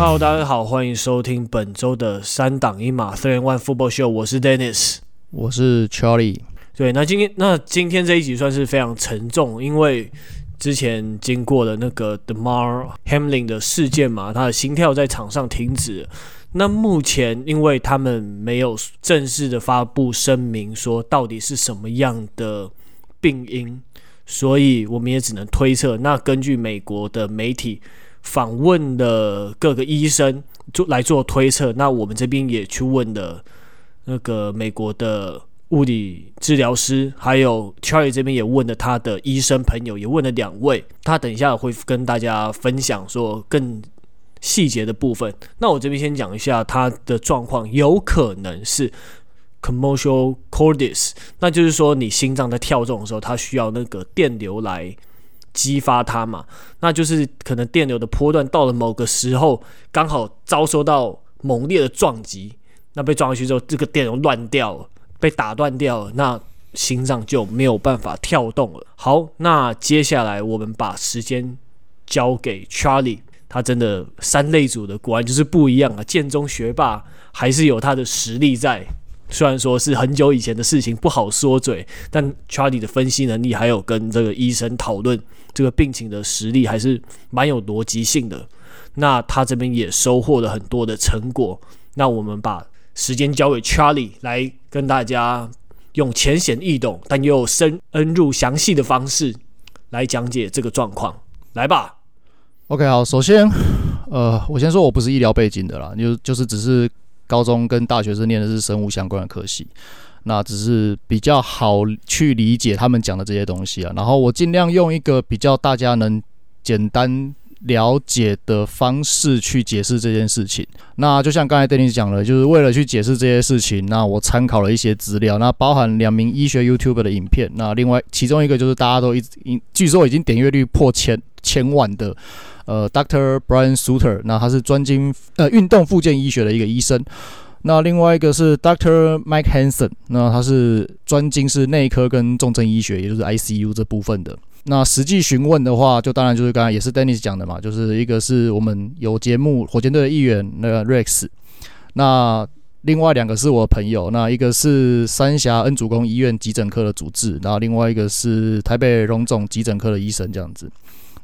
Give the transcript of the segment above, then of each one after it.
Hello，大家好，欢迎收听本周的三档一码 Three One Football Show。我是 Dennis，我是 Charlie。对，那今天那今天这一集算是非常沉重，因为之前经过了那个 Demar Hamlin 的事件嘛，他的心跳在场上停止。那目前，因为他们没有正式的发布声明，说到底是什么样的病因，所以我们也只能推测。那根据美国的媒体访问的各个医生做来做推测，那我们这边也去问的那个美国的物理治疗师，还有 Charlie 这边也问了他的医生朋友，也问了两位，他等一下会跟大家分享说更。细节的部分，那我这边先讲一下他的状况，有可能是 commercial cordis，那就是说你心脏在跳动的时候，它需要那个电流来激发它嘛，那就是可能电流的波段到了某个时候，刚好遭受到猛烈的撞击，那被撞下去之后，这个电流乱掉了，被打断掉了，那心脏就没有办法跳动了。好，那接下来我们把时间交给 Charlie。他真的三类组的果然就是不一样啊！建中学霸还是有他的实力在，虽然说是很久以前的事情，不好说嘴。但 Charlie 的分析能力，还有跟这个医生讨论这个病情的实力，还是蛮有逻辑性的。那他这边也收获了很多的成果。那我们把时间交给 Charlie 来跟大家用浅显易懂，但又深入详细的方式来讲解这个状况。来吧。OK，好，首先，呃，我先说我不是医疗背景的啦，就就是只是高中跟大学是念的是生物相关的科系，那只是比较好去理解他们讲的这些东西啊，然后我尽量用一个比较大家能简单了解的方式去解释这件事情。那就像刚才戴尼讲了，就是为了去解释这些事情，那我参考了一些资料，那包含两名医学 YouTube 的影片。那另外其中一个就是大家都一直，据说已经点阅率破千千万的，呃，Dr. Brian Suter，那他是专精呃运动复健医学的一个医生。那另外一个是 Doctor Mike Hansen，那他是专精是内科跟重症医学，也就是 ICU 这部分的。那实际询问的话，就当然就是刚才也是 Dennis 讲的嘛，就是一个是我们有节目火箭队的议员那个 Rex，那另外两个是我的朋友，那一个是三峡恩主公医院急诊科的主治，然后另外一个是台北荣总急诊科的医生这样子。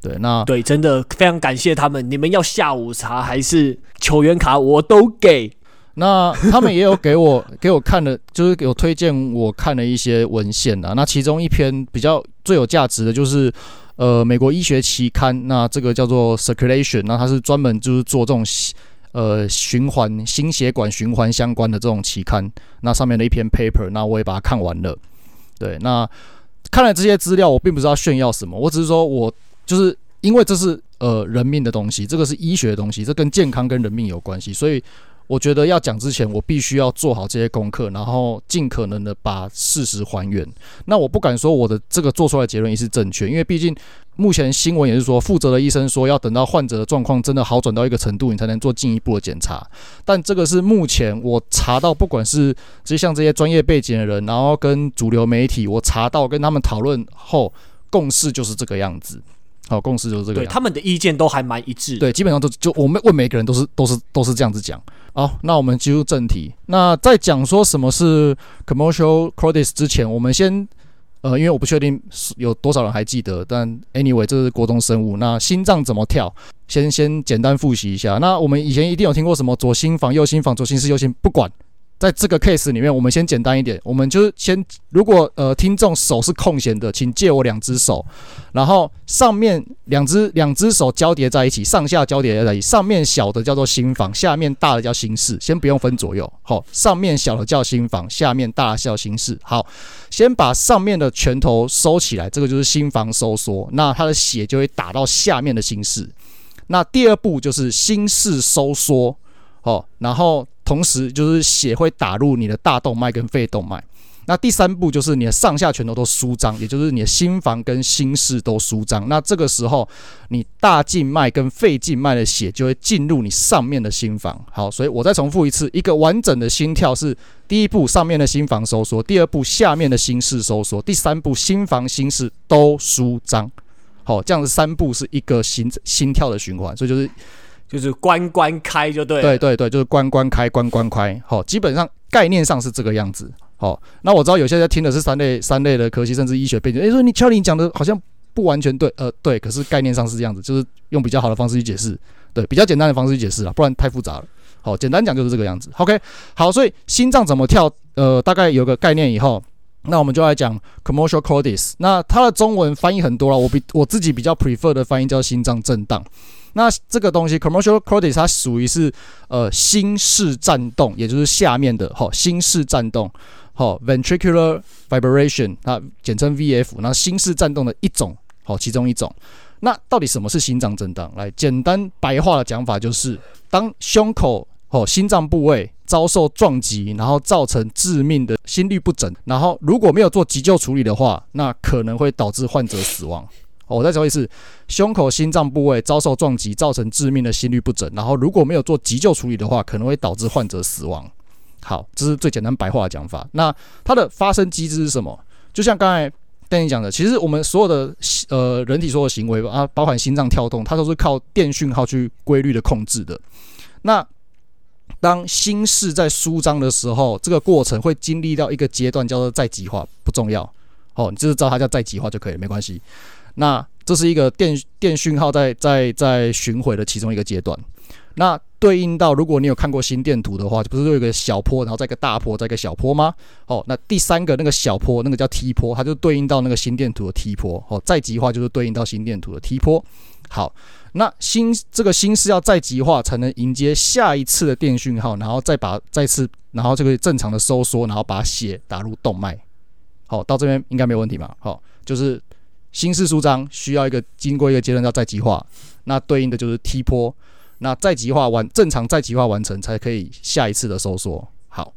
对，那对，真的非常感谢他们，你们要下午茶还是球员卡，我都给。那他们也有给我 给我看的，就是有推荐我看了一些文献啊。那其中一篇比较最有价值的就是，呃，美国医学期刊，那这个叫做 Circulation，那它是专门就是做这种呃循环心血管循环相关的这种期刊。那上面的一篇 paper，那我也把它看完了。对，那看了这些资料，我并不知道炫耀什么，我只是说我就是因为这是呃人命的东西，这个是医学的东西，这跟健康跟人命有关系，所以。我觉得要讲之前，我必须要做好这些功课，然后尽可能的把事实还原。那我不敢说我的这个做出来的结论也是正确，因为毕竟目前新闻也是说，负责的医生说要等到患者的状况真的好转到一个程度，你才能做进一步的检查。但这个是目前我查到，不管是这些像这些专业背景的人，然后跟主流媒体，我查到跟他们讨论后，共识就是这个样子。好，共识就是这个。对，他们的意见都还蛮一致。对，基本上都就我们问每个人都是都是都是这样子讲。好，那我们进入正题。那在讲说什么是 commercial cordis 之前，我们先，呃，因为我不确定有多少人还记得，但 anyway，这是国中生物。那心脏怎么跳？先先简单复习一下。那我们以前一定有听过什么左心房、右心房、左心室、右心，不管。在这个 case 里面，我们先简单一点，我们就是先，如果呃听众手是空闲的，请借我两只手，然后上面两只两只手交叠在一起，上下交叠在一起，上面小的叫做心房，下面大的叫心室，先不用分左右，好，上面小的叫心房，下面大的叫心室，好，先把上面的拳头收起来，这个就是心房收缩，那它的血就会打到下面的心室，那第二步就是心室收缩，好，然后。同时，就是血会打入你的大动脉跟肺动脉。那第三步就是你的上下拳头都舒张，也就是你的心房跟心室都舒张。那这个时候，你大静脉跟肺静脉的血就会进入你上面的心房。好，所以我再重复一次，一个完整的心跳是：第一步上面的心房收缩，第二步下面的心室收缩，第三步心房心室都舒张。好，这样子三步是一个心心跳的循环，所以就是。就是关关开就对。对对对，就是关关开关关开。好，基本上概念上是这个样子。好，那我知道有些人听的是三类三类的科系，甚至医学背景。诶，说你乔林讲的好像不完全对，呃，对，可是概念上是这样子，就是用比较好的方式去解释，对，比较简单的方式去解释啊，不然太复杂了。好，简单讲就是这个样子。OK，好，所以心脏怎么跳？呃，大概有个概念以后，那我们就来讲 commercial cordis。那它的中文翻译很多了，我比我自己比较 prefer 的翻译叫心脏震荡。那这个东西 commercial cordis 它属于是呃心室颤动，也就是下面的哈心室颤动，好 ventricular vibration，那简称 VF，那心室颤动的一种，好其中一种。那到底什么是心脏震荡？来，简单白话的讲法就是当胸口哦，心脏部位遭受撞击，然后造成致命的心律不整，然后如果没有做急救处理的话，那可能会导致患者死亡。我再说一次，胸口心脏部位遭受撞击，造成致命的心律不整，然后如果没有做急救处理的话，可能会导致患者死亡。好，这是最简单白话的讲法。那它的发生机制是什么？就像刚才跟你讲的，其实我们所有的呃人体所有行为啊，包含心脏跳动，它都是靠电讯号去规律的控制的。那当心室在舒张的时候，这个过程会经历到一个阶段，叫做再极化，不重要哦，你就是知道它叫再极化就可以，没关系。那这是一个电电讯号在在在巡回的其中一个阶段。那对应到，如果你有看过心电图的话，不是有一个小坡，然后再一个大坡，再一个小坡吗？哦，那第三个那个小坡，那个叫 T 坡，它就对应到那个心电图的 T 坡。哦，再极化就是对应到心电图的 T 坡。好。那心这个心是要再极化，才能迎接下一次的电讯号，然后再把再次，然后这个正常的收缩，然后把血打入动脉。好，到这边应该没有问题吧？好，就是心室舒张需要一个经过一个阶段叫再极化，那对应的就是 T 波，那再极化完正常再极化完成才可以下一次的收缩。好，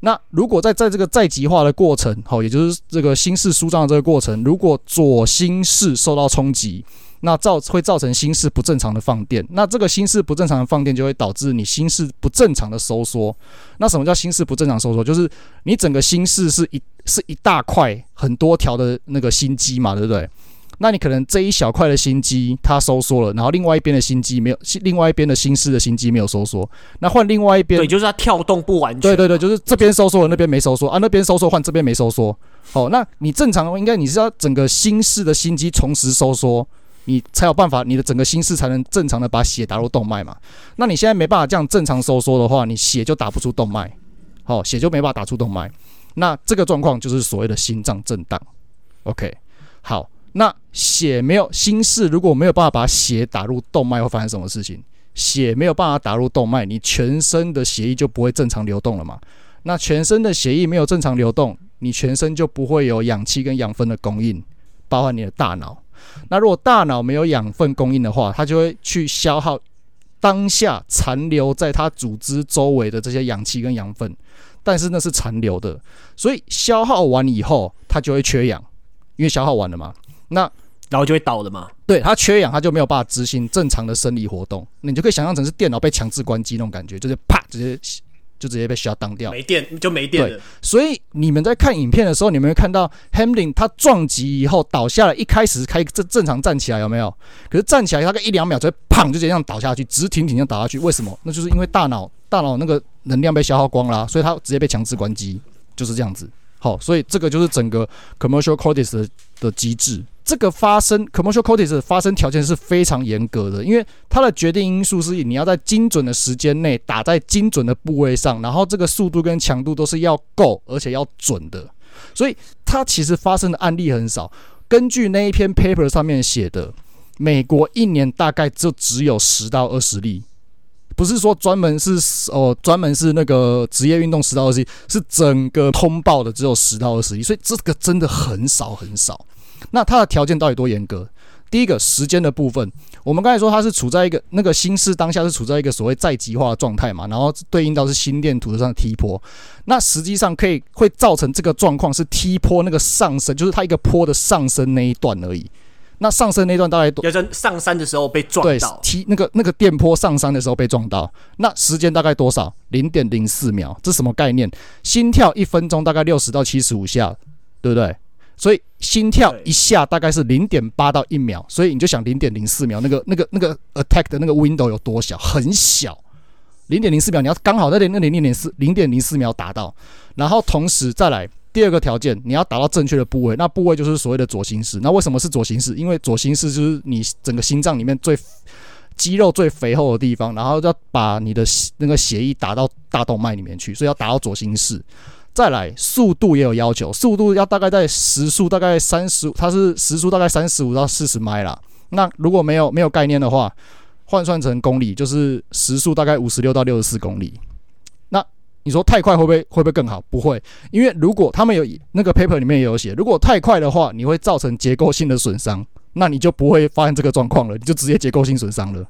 那如果在在这个再极化的过程，好，也就是这个心室舒张的这个过程，如果左心室受到冲击。那造会造成心室不正常的放电，那这个心室不正常的放电就会导致你心室不正常的收缩。那什么叫心室不正常收缩？就是你整个心室是一是一大块很多条的那个心肌嘛，对不对？那你可能这一小块的心肌它收缩了，然后另外一边的心肌没有，另外一边的心室的心肌没有收缩，那换另外一边，对，就是它跳动不完全。对对对，就是这边收缩了，那边没收缩啊，那边收缩换这边没收缩。好，那你正常应该你是要整个心室的心肌同时收缩。你才有办法，你的整个心室才能正常的把血打入动脉嘛。那你现在没办法这样正常收缩的话，你血就打不出动脉，好，血就没办法打出动脉。那这个状况就是所谓的心脏震荡。OK，好，那血没有心室如果没有办法把血打入动脉，会发生什么事情？血没有办法打入动脉，你全身的血液就不会正常流动了嘛。那全身的血液没有正常流动，你全身就不会有氧气跟养分的供应，包含你的大脑。那如果大脑没有养分供应的话，它就会去消耗当下残留在它组织周围的这些氧气跟养分，但是那是残留的，所以消耗完以后它就会缺氧，因为消耗完了嘛。那然后就会倒了嘛。对，它缺氧，它就没有办法执行正常的生理活动。那你就可以想象成是电脑被强制关机那种感觉，就是啪直接。就直接被 shut down 掉，没电就没电了。对，所以你们在看影片的时候，你们会看到 Hamlin 他撞击以后倒下来，一开始开正正常站起来有没有？可是站起来大概一两秒，直接砰就这样倒下去，直挺挺这样倒下去。为什么？那就是因为大脑大脑那个能量被消耗光了，所以他直接被强制关机，就是这样子。好，所以这个就是整个 commercial cordis 的的机制。这个发生 commercial cordis 发生条件是非常严格的，因为它的决定因素是你要在精准的时间内打在精准的部位上，然后这个速度跟强度都是要够，而且要准的。所以它其实发生的案例很少。根据那一篇 paper 上面写的，美国一年大概就只有十到二十例，不是说专门是哦专门是那个职业运动十到二十例，是整个通报的只有十到二十例，所以这个真的很少很少。那它的条件到底多严格？第一个时间的部分，我们刚才说它是处在一个那个心室当下是处在一个所谓再极化的状态嘛，然后对应到是心电图上的 T 波。那实际上可以会造成这个状况是 T 波那个上升，就是它一个坡的上升那一段而已。那上升那段大概多？要在上山的时候被撞到。对，T 那个那个电波上山的时候被撞到，那时间大概多少？零点零四秒，这什么概念？心跳一分钟大概六十到七十五下，对不对？所以心跳一下大概是零点八到一秒，所以你就想零点零四秒那个那个那个 attack 的那个 window 有多小，很小，零点零四秒你要刚好在那零零点四零点零四秒达到，然后同时再来第二个条件，你要达到正确的部位，那部位就是所谓的左心室。那为什么是左心室？因为左心室就是你整个心脏里面最肌肉最肥厚的地方，然后要把你的那个血液打到大动脉里面去，所以要达到左心室。再来，速度也有要求，速度要大概在时速大概三十，它是时速大概三十五到四十迈啦。那如果没有没有概念的话，换算成公里就是时速大概五十六到六十四公里。你说太快会不会会不会更好？不会，因为如果他们有那个 paper 里面也有写，如果太快的话，你会造成结构性的损伤，那你就不会发现这个状况了，你就直接结构性损伤了。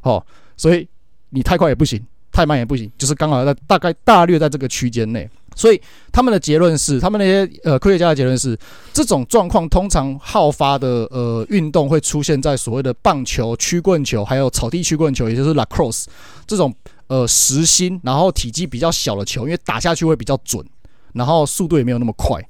好，所以你太快也不行，太慢也不行，就是刚好在大概大略在这个区间内。所以他们的结论是，他们那些呃科学家的结论是，这种状况通常好发的呃运动会出现在所谓的棒球、曲棍球，还有草地曲棍球，也就是 lacrosse 这种呃实心，然后体积比较小的球，因为打下去会比较准，然后速度也没有那么快。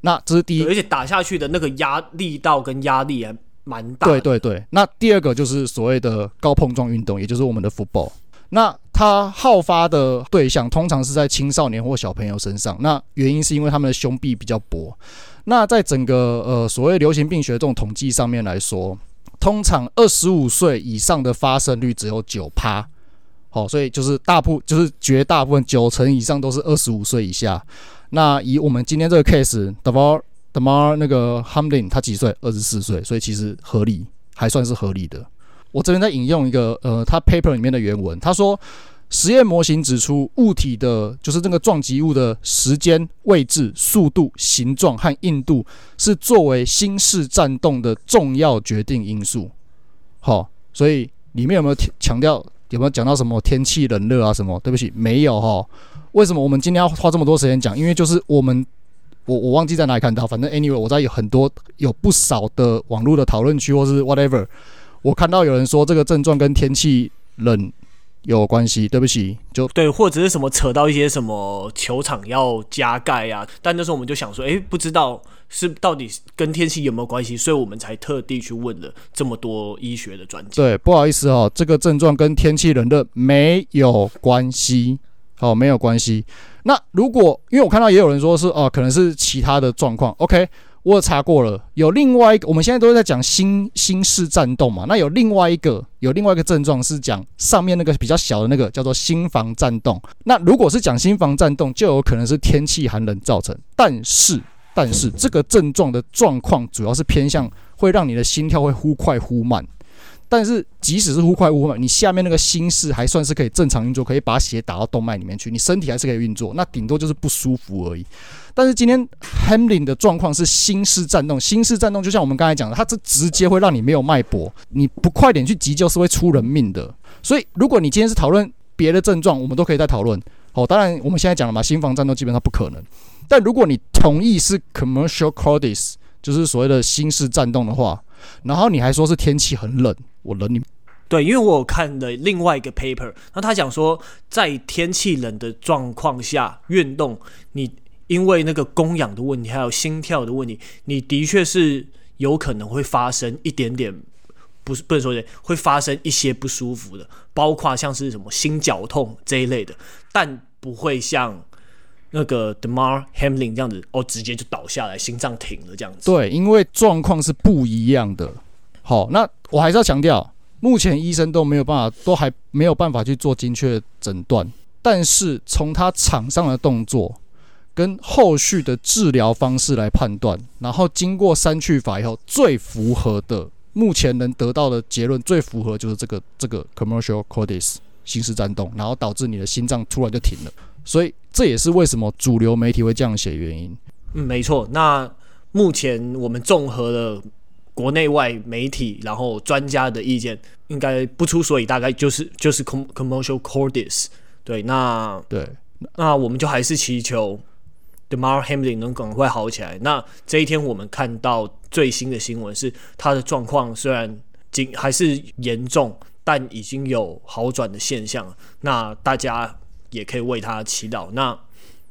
那这是第一，而且打下去的那个压力道跟压力还蛮大。对对对。那第二个就是所谓的高碰撞运动，也就是我们的 football。那它好发的对象通常是在青少年或小朋友身上，那原因是因为他们的胸壁比较薄。那在整个呃所谓流行病学这种统计上面来说，通常二十五岁以上的发生率只有九趴。好，所以就是大部就是绝大部分九成以上都是二十五岁以下。那以我们今天这个 case，Damar Damar 那个 Hamlin 他几岁？二十四岁，所以其实合理，还算是合理的。我这边在引用一个呃，他 paper 里面的原文，他说，实验模型指出，物体的，就是这个撞击物的时间、位置、速度、形状和硬度，是作为新式战动的重要决定因素。好，所以里面有没有强调？有没有讲到什么天气冷热啊？什么？对不起，没有哈。为什么我们今天要花这么多时间讲？因为就是我们，我我忘记在哪里看到，反正 anyway，我在有很多有不少的网络的讨论区或是 whatever。我看到有人说这个症状跟天气冷有关系，对不起，就对，或者是什么扯到一些什么球场要加盖啊，但那时候我们就想说，诶，不知道是到底跟天气有没有关系，所以我们才特地去问了这么多医学的专家。对，不好意思哦，这个症状跟天气冷热没有关系，好，没有关系。那如果因为我看到也有人说是哦，可能是其他的状况，OK。我查过了，有另外一个，我们现在都在讲心心室颤动嘛，那有另外一个，有另外一个症状是讲上面那个比较小的那个叫做心房颤动。那如果是讲心房颤动，就有可能是天气寒冷造成。但是，但是这个症状的状况主要是偏向会让你的心跳会忽快忽慢。但是即使是忽快忽慢，你下面那个心室还算是可以正常运作，可以把血打到动脉里面去，你身体还是可以运作，那顶多就是不舒服而已。但是今天 Hamlin 的状况是心室颤动，心室颤动就像我们刚才讲的，它这直接会让你没有脉搏，你不快点去急救是会出人命的。所以如果你今天是讨论别的症状，我们都可以再讨论。好，当然我们现在讲了嘛，心房颤动基本上不可能。但如果你同意是 commercial cordis，就是所谓的心室颤动的话，然后你还说是天气很冷。我冷你，对，因为我有看了另外一个 paper，那他讲说，在天气冷的状况下运动，你因为那个供氧的问题，还有心跳的问题，你的确是有可能会发生一点点，不是不能说的，会发生一些不舒服的，包括像是什么心绞痛这一类的，但不会像那个 Demar Hamlin 这样子，哦，直接就倒下来，心脏停了这样子。对，因为状况是不一样的。好，那我还是要强调，目前医生都没有办法，都还没有办法去做精确诊断。但是从他场上的动作跟后续的治疗方式来判断，然后经过删去法以后，最符合的目前能得到的结论，最符合就是这个这个 commercial cordis 心室颤动，然后导致你的心脏突然就停了。所以这也是为什么主流媒体会这样写原因。嗯，没错。那目前我们综合了。国内外媒体，然后专家的意见应该不出所以，大概就是就是 commercial cordis 对，那对，那我们就还是祈求 Demar Hamlin 能赶快好起来。那这一天我们看到最新的新闻是，他的状况虽然仅还是严重，但已经有好转的现象。那大家也可以为他祈祷。那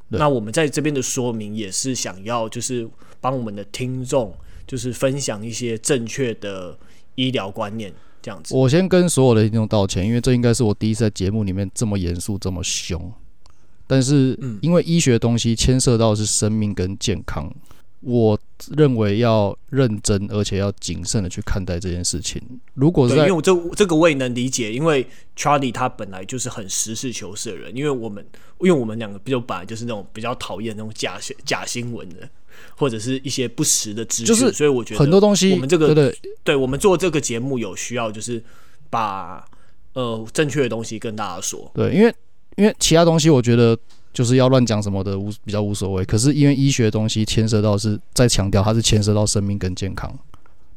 那我们在这边的说明也是想要就是。帮我们的听众就是分享一些正确的医疗观念，这样子。我先跟所有的听众道歉，因为这应该是我第一次在节目里面这么严肃、这么凶。但是，因为医学东西牵涉到的是生命跟健康。我认为要认真，而且要谨慎的去看待这件事情。如果是因为我这这个我也能理解，因为 Charlie 他本来就是很实事求是的人。因为我们，因为我们两个比较本来就是那种比较讨厌那种假假新闻的，或者是一些不实的资讯。就是所以我觉得很多东西，我们这个对我们做这个节目有需要，就是把呃正确的东西跟大家说。对，因为因为其他东西，我觉得。就是要乱讲什么的无比较无所谓，可是因为医学的东西牵涉到是在强调它是牵涉到生命跟健康，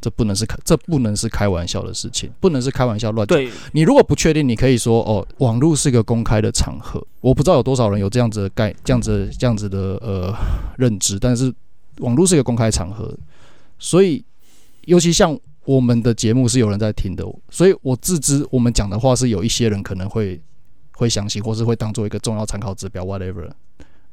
这不能是开这不能是开玩笑的事情，不能是开玩笑乱讲。对，你如果不确定，你可以说哦，网络是个公开的场合，我不知道有多少人有这样子的概这样子这样子的呃认知，但是网络是一个公开场合，所以尤其像我们的节目是有人在听的，所以我自知我们讲的话是有一些人可能会。会相信，或是会当做一个重要参考指标，whatever。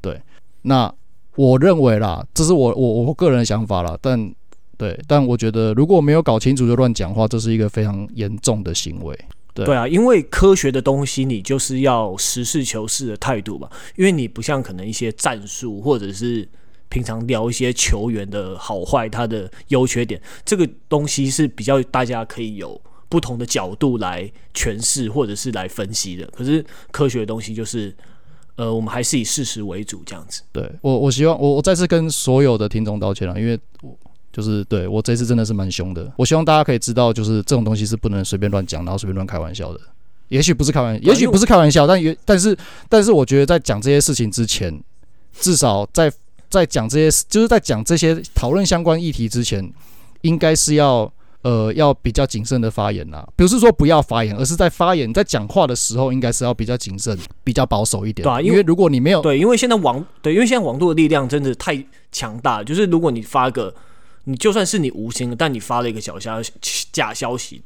对，那我认为啦，这是我我我个人的想法啦。但对，但我觉得如果没有搞清楚就乱讲话，这是一个非常严重的行为。对，对啊，因为科学的东西，你就是要实事求是的态度吧。因为你不像可能一些战术，或者是平常聊一些球员的好坏，他的优缺点，这个东西是比较大家可以有。不同的角度来诠释或者是来分析的，可是科学的东西就是，呃，我们还是以事实为主这样子。对我，我希望我我再次跟所有的听众道歉了，因为我就是对我这次真的是蛮凶的。我希望大家可以知道，就是这种东西是不能随便乱讲，然后随便乱开玩笑的。也许不是开玩笑，也许不是开玩笑，但也但是但是我觉得在讲这些事情之前，至少在在讲这些就是在讲这些讨论相关议题之前，应该是要。呃，要比较谨慎的发言啦，不是说不要发言，而是在发言、在讲话的时候，应该是要比较谨慎、比较保守一点。对啊，因为如果你没有对，因为现在网对，因为现在网络的力量真的太强大。就是如果你发个，你就算是你无心的，但你发了一个小消息、假消息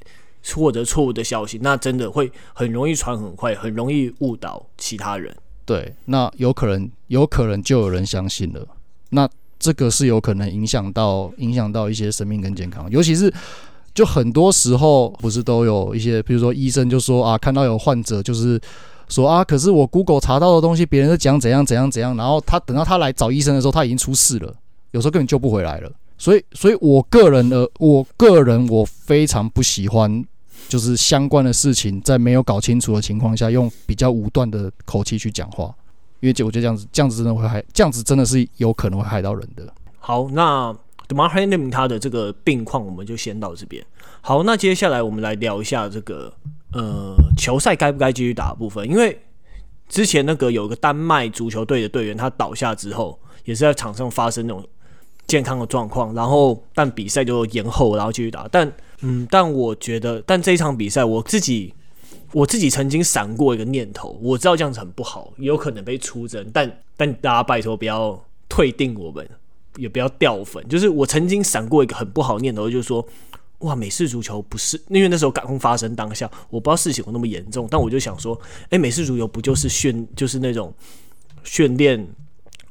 或者错误的消息，那真的会很容易传很快，很容易误导其他人。对，那有可能，有可能就有人相信了。那这个是有可能影响到、影响到一些生命跟健康，尤其是。就很多时候不是都有一些，比如说医生就说啊，看到有患者就是说啊，可是我 Google 查到的东西，别人都讲怎样怎样怎样，然后他等到他来找医生的时候，他已经出事了，有时候根本救不回来了。所以，所以我个人的，我个人我非常不喜欢，就是相关的事情在没有搞清楚的情况下，用比较武断的口气去讲话，因为就我觉得这样子，这样子真的会害，这样子真的是有可能会害到人的。好，那。Damar Hamlin 他的这个病况，我们就先到这边。好，那接下来我们来聊一下这个呃球赛该不该继续打的部分。因为之前那个有个丹麦足球队的队员，他倒下之后，也是在场上发生那种健康的状况，然后但比赛就延后，然后继续打。但嗯，但我觉得，但这一场比赛，我自己我自己曾经闪过一个念头，我知道这样子很不好，也有可能被出征，但但大家拜托不要退定我们。也不要掉粉，就是我曾经闪过一个很不好念头，就是说，哇，美式足球不是，因为那时候感控发生当下，我不知道事情有那么严重，但我就想说，诶，美式足球不就是训，就是那种训练、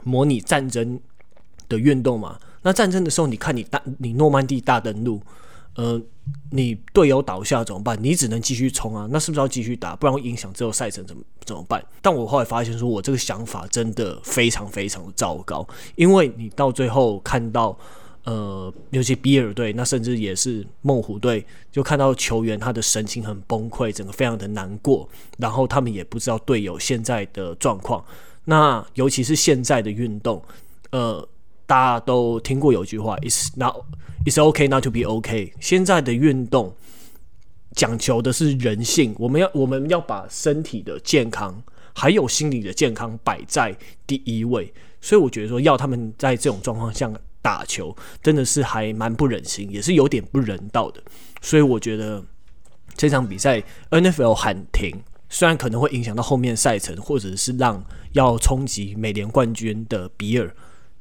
模拟战争的运动嘛？那战争的时候，你看你大，你诺曼底大登陆。呃，你队友倒下怎么办？你只能继续冲啊！那是不是要继续打？不然会影响最后赛程怎么怎么办？但我后来发现，说我这个想法真的非常非常的糟糕，因为你到最后看到，呃，尤其比尔队，那甚至也是猛虎队，就看到球员他的神情很崩溃，整个非常的难过，然后他们也不知道队友现在的状况。那尤其是现在的运动，呃。大家都听过有一句话，It's not, It's okay not to be okay。现在的运动讲求的是人性，我们要我们要把身体的健康还有心理的健康摆在第一位。所以我觉得说要他们在这种状况下打球，真的是还蛮不忍心，也是有点不人道的。所以我觉得这场比赛 NFL 喊停，虽然可能会影响到后面赛程，或者是让要冲击美联冠军的比尔。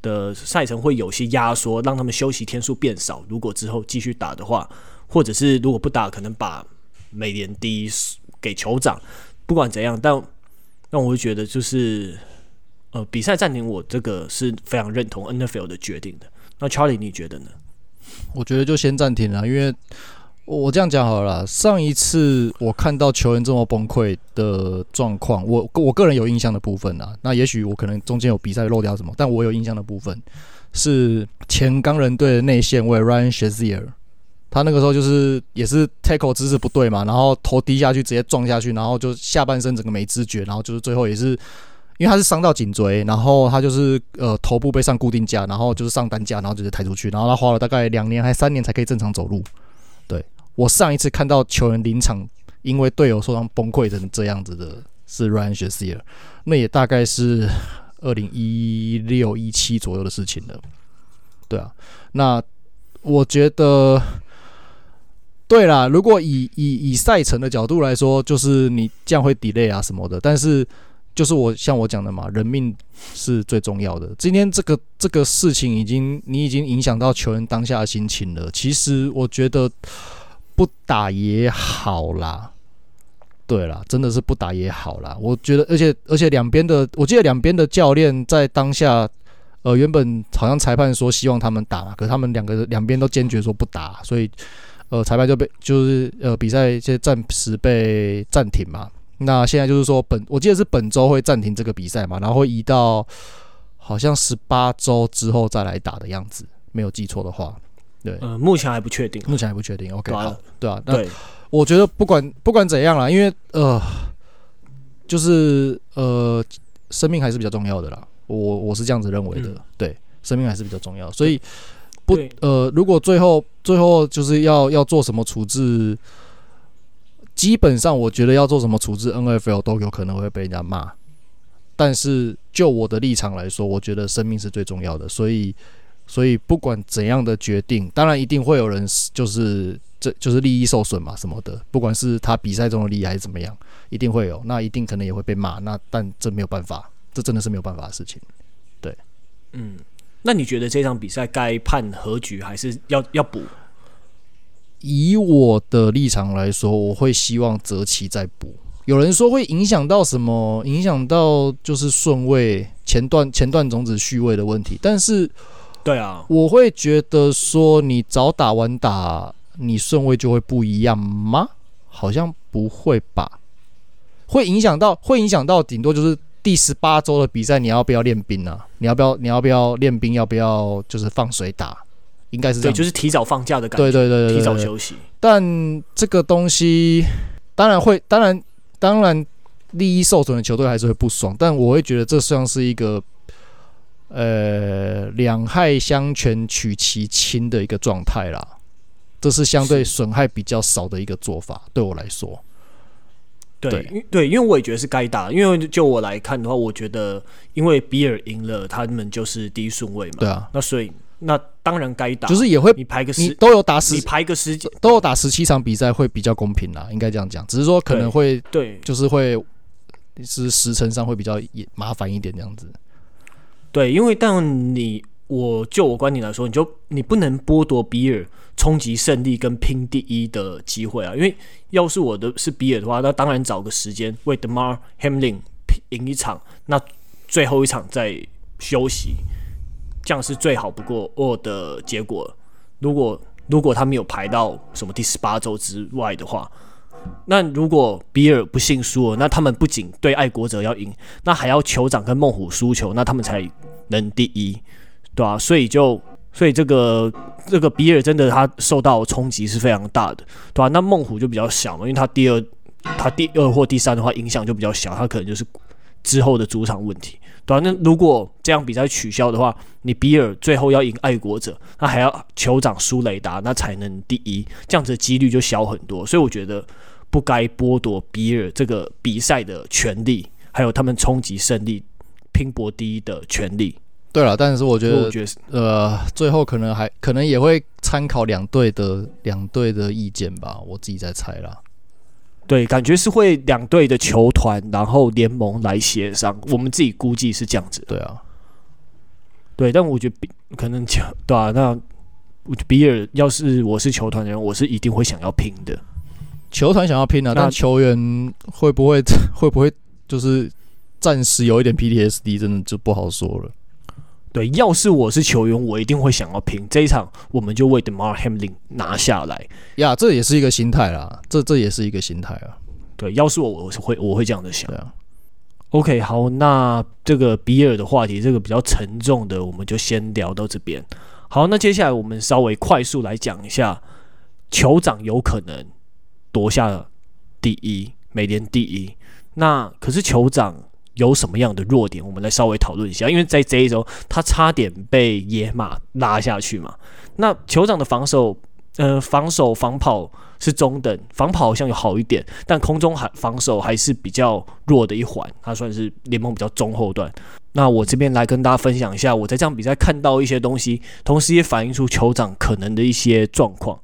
的赛程会有些压缩，让他们休息天数变少。如果之后继续打的话，或者是如果不打，可能把美联第一给酋长。不管怎样，但但我会觉得就是呃，比赛暂停，我这个是非常认同 NFL 的决定的。那 Charlie 你觉得呢？我觉得就先暂停了，因为我这样讲好了。上一次我看到球员这么崩溃的状况，我我个人有印象的部分啊，那也许我可能中间有比赛漏掉什么，但我有印象的部分是前钢人队的内线卫 Ryan Shazier，他那个时候就是也是 tackle 姿势不对嘛，然后头低下去直接撞下去，然后就下半身整个没知觉，然后就是最后也是。因为他是伤到颈椎，然后他就是呃头部被上固定架，然后就是上担架，然后直接抬出去，然后他花了大概两年还三年才可以正常走路。我上一次看到球员临场因为队友受伤崩溃成这样子的是 Ryan 射谢了那也大概是二零一六一七左右的事情了。对啊，那我觉得对啦，如果以以以赛程的角度来说，就是你这样会 delay 啊什么的，但是。就是我像我讲的嘛，人命是最重要的。今天这个这个事情已经你已经影响到球员当下的心情了。其实我觉得不打也好啦，对啦，真的是不打也好啦。我觉得，而且而且两边的，我记得两边的教练在当下，呃，原本好像裁判说希望他们打嘛，可是他们两个两边都坚决说不打，所以呃，裁判就被就是呃比赛就暂时被暂停嘛。那现在就是说本，我记得是本周会暂停这个比赛嘛，然后会移到好像十八周之后再来打的样子，没有记错的话，对，呃，目前还不确定，目前还不确定，OK，好，对啊，对，我觉得不管不管怎样啦，因为呃，就是呃，生命还是比较重要的啦，我我是这样子认为的，嗯、对，生命还是比较重要，所以不呃，如果最后最后就是要要做什么处置。基本上，我觉得要做什么处置，NFL 都有可能会被人家骂。但是就我的立场来说，我觉得生命是最重要的。所以，所以不管怎样的决定，当然一定会有人就是这就是利益受损嘛什么的。不管是他比赛中的利益还是怎么样，一定会有。那一定可能也会被骂。那但这没有办法，这真的是没有办法的事情。对，嗯，那你觉得这场比赛该判和局还是要要补？以我的立场来说，我会希望择期再补。有人说会影响到什么？影响到就是顺位前段前段种子序位的问题。但是，对啊，我会觉得说你早打晚打，你顺位就会不一样吗？好像不会吧？会影响到，会影响到，顶多就是第十八周的比赛，你要不要练兵啊？你要不要？你要不要练兵？要不要就是放水打？应该是这样，就是提早放假的感觉，对对对，对，对，提早休息。但这个东西当然会，当然当然利益受损的球队还是会不爽。但我会觉得这像是一个呃两害相权取其轻的一个状态啦。这是相对损害比较少的一个做法，对我来说。对对，对，因为我也觉得是该打。因为就我来看的话，我觉得因为比尔赢了，他们就是第一顺位嘛。对啊，那所以。那当然该打，就是也会你排个十，你都有打十，你排个十几，都有打十七场比赛会比较公平啦，应该这样讲。只是说可能会对，就是会是时程上会比较也麻烦一点这样子。对，因为但你我就我观点来说，你就你不能剥夺比尔冲击胜利跟拼第一的机会啊。因为要是我的是比尔的话，那当然找个时间为 Demar Hamlin 赢一场，那最后一场再休息。这样是最好不过二的结果。如果如果他没有排到什么第十八周之外的话，那如果比尔不幸输了，那他们不仅对爱国者要赢，那还要酋长跟孟虎输球，那他们才能第一，对吧、啊？所以就所以这个这个比尔真的他受到冲击是非常大的，对吧、啊？那孟虎就比较小嘛，因为他第二他第二或第三的话影响就比较小，他可能就是之后的主场问题。对啊，那如果这样比赛取消的话，你比尔最后要赢爱国者，那还要酋长输雷达，那才能第一，这样子几率就小很多。所以我觉得不该剥夺比尔这个比赛的权利，还有他们冲击胜利、拼搏第一的权利。对了，但是我觉得，呃，最后可能还可能也会参考两队的两队的意见吧，我自己在猜啦。对，感觉是会两队的球团，然后联盟来协商。我们自己估计是这样子。对啊，对，但我觉得比可能球对啊，那比尔要是我是球团的人，我是一定会想要拼的。球团想要拼啊，但球员会不会会不会就是暂时有一点 PTSD，真的就不好说了。对，要是我是球员，我一定会想要拼这一场，我们就为 Demar Hamlin 拿下来呀。这也是一个心态啦，这这也是一个心态啊。对，要是我，我是会我会这样子想。对啊。OK，好，那这个比尔的话题，这个比较沉重的，我们就先聊到这边。好，那接下来我们稍微快速来讲一下，酋长有可能夺下第一，美联第一。那可是酋长有什么样的弱点？我们来稍微讨论一下。因为在这一周，他差点被野马拉下去嘛。那酋长的防守，呃，防守防跑是中等，防跑好像有好一点，但空中还防守还是比较弱的一环。他算是联盟比较中后段。那我这边来跟大家分享一下，我在这场比赛看到一些东西，同时也反映出酋长可能的一些状况。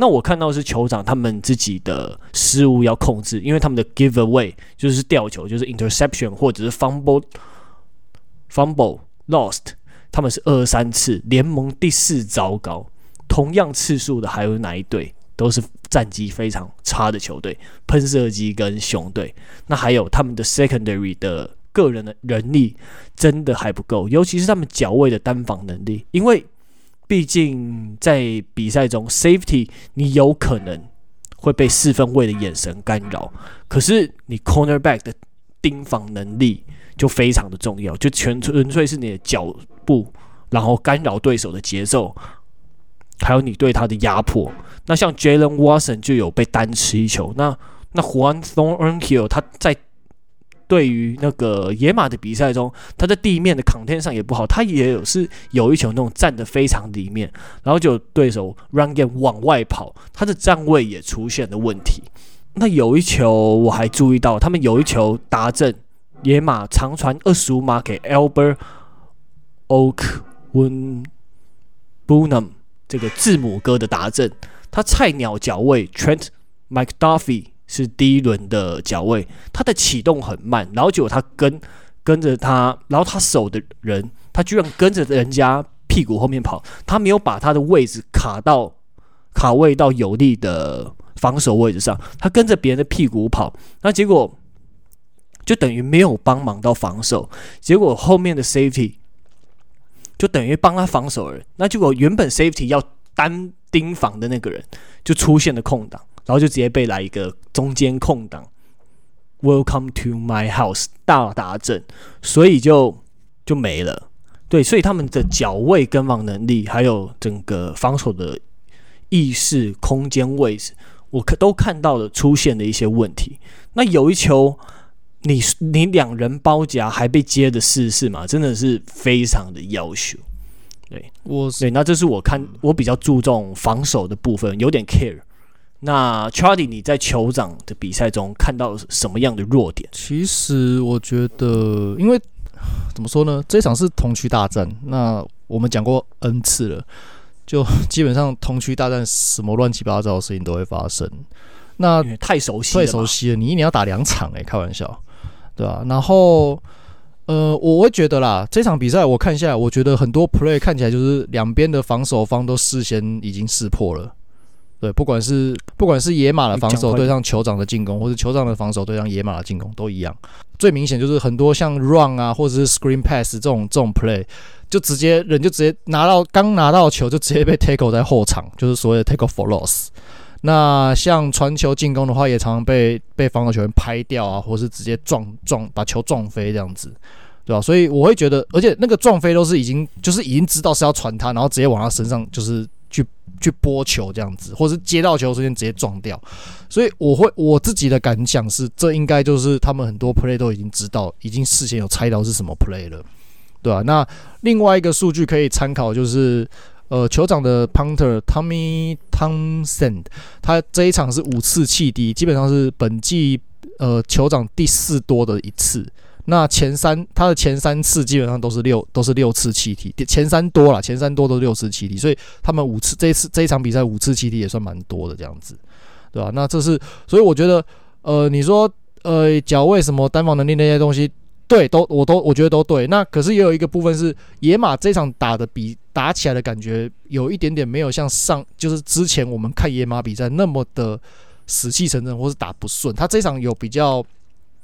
那我看到是酋长他们自己的失误要控制，因为他们的 give away 就是掉球，就是 interception 或者是 fumble fumble lost，他们是二三次，联盟第四糟糕。同样次数的还有哪一队？都是战绩非常差的球队，喷射机跟熊队。那还有他们的 secondary 的个人的人力真的还不够，尤其是他们脚位的单防能力，因为。毕竟在比赛中，safety 你有可能会被四分卫的眼神干扰，可是你 cornerback 的盯防能力就非常的重要，就全纯粹是你的脚步，然后干扰对手的节奏，还有你对他的压迫。那像 Jalen Watson 就有被单吃一球，那那 Juan Thornhill 他在。对于那个野马的比赛中，他在地面的 contain 上也不好，他也有是有一球那种站得非常里面，然后就对手 run game 往外跑，他的站位也出现了问题。那有一球我还注意到，他们有一球达阵野马长传二十五码给 Albert Okwuegbunam 这个字母哥的达阵，他菜鸟脚位 Trent McDuffie。是第一轮的脚位，他的启动很慢，然后结果他跟跟着他，然后他守的人，他居然跟着人家屁股后面跑，他没有把他的位置卡到卡位到有利的防守位置上，他跟着别人的屁股跑，那结果就等于没有帮忙到防守，结果后面的 safety 就等于帮他防守人，那结果原本 safety 要单盯防的那个人就出现了空档。然后就直接被来一个中间空档，Welcome to my house 大达阵，所以就就没了。对，所以他们的脚位跟防能力，还有整个防守的意识、空间位置，我可都看到了出现的一些问题。那有一球你，你你两人包夹还被接的试试嘛，真的是非常的要求。对，我对，那这是我看我比较注重防守的部分，有点 care。那 Charlie，你在酋长的比赛中看到什么样的弱点？其实我觉得，因为怎么说呢，这场是同区大战。那我们讲过 N 次了，就基本上同区大战，什么乱七八糟的事情都会发生。那太熟悉，太熟悉了。你一年要打两场，诶，开玩笑，对吧？然后，呃，我会觉得啦，这场比赛我看下来，我觉得很多 play 看起来就是两边的防守方都事先已经识破了。对，不管是不管是野马的防守对上酋长的进攻，或是酋长的防守对上野马的进攻，都一样。最明显就是很多像 run 啊，或者是 screen pass 这种这种 play，就直接人就直接拿到刚拿到球就直接被 tackle 在后场，就是所谓的 tackle for loss。那像传球进攻的话，也常常被被防守球员拍掉啊，或是直接撞撞把球撞飞这样子，对吧？所以我会觉得，而且那个撞飞都是已经就是已经知道是要传他，然后直接往他身上就是。去去拨球这样子，或是接到球之前直接撞掉，所以我会我自己的感想是，这应该就是他们很多 play 都已经知道，已经事先有猜到是什么 play 了，对吧、啊？那另外一个数据可以参考就是，呃，酋长的 punter Tommy Townsend，他这一场是五次弃敌，基本上是本季呃酋长第四多的一次。那前三，他的前三次基本上都是六，都是六次弃敌，前三多了，前三多都是六次弃敌，所以他们五次这次这一场比赛五次弃敌也算蛮多的这样子，对吧？那这是，所以我觉得，呃，你说，呃，脚位什么单防能力那些东西，对，都我都我觉得都对。那可是也有一个部分是野马这场打的比打起来的感觉有一点点没有像上，就是之前我们看野马比赛那么的死气沉沉，或是打不顺。他这场有比较。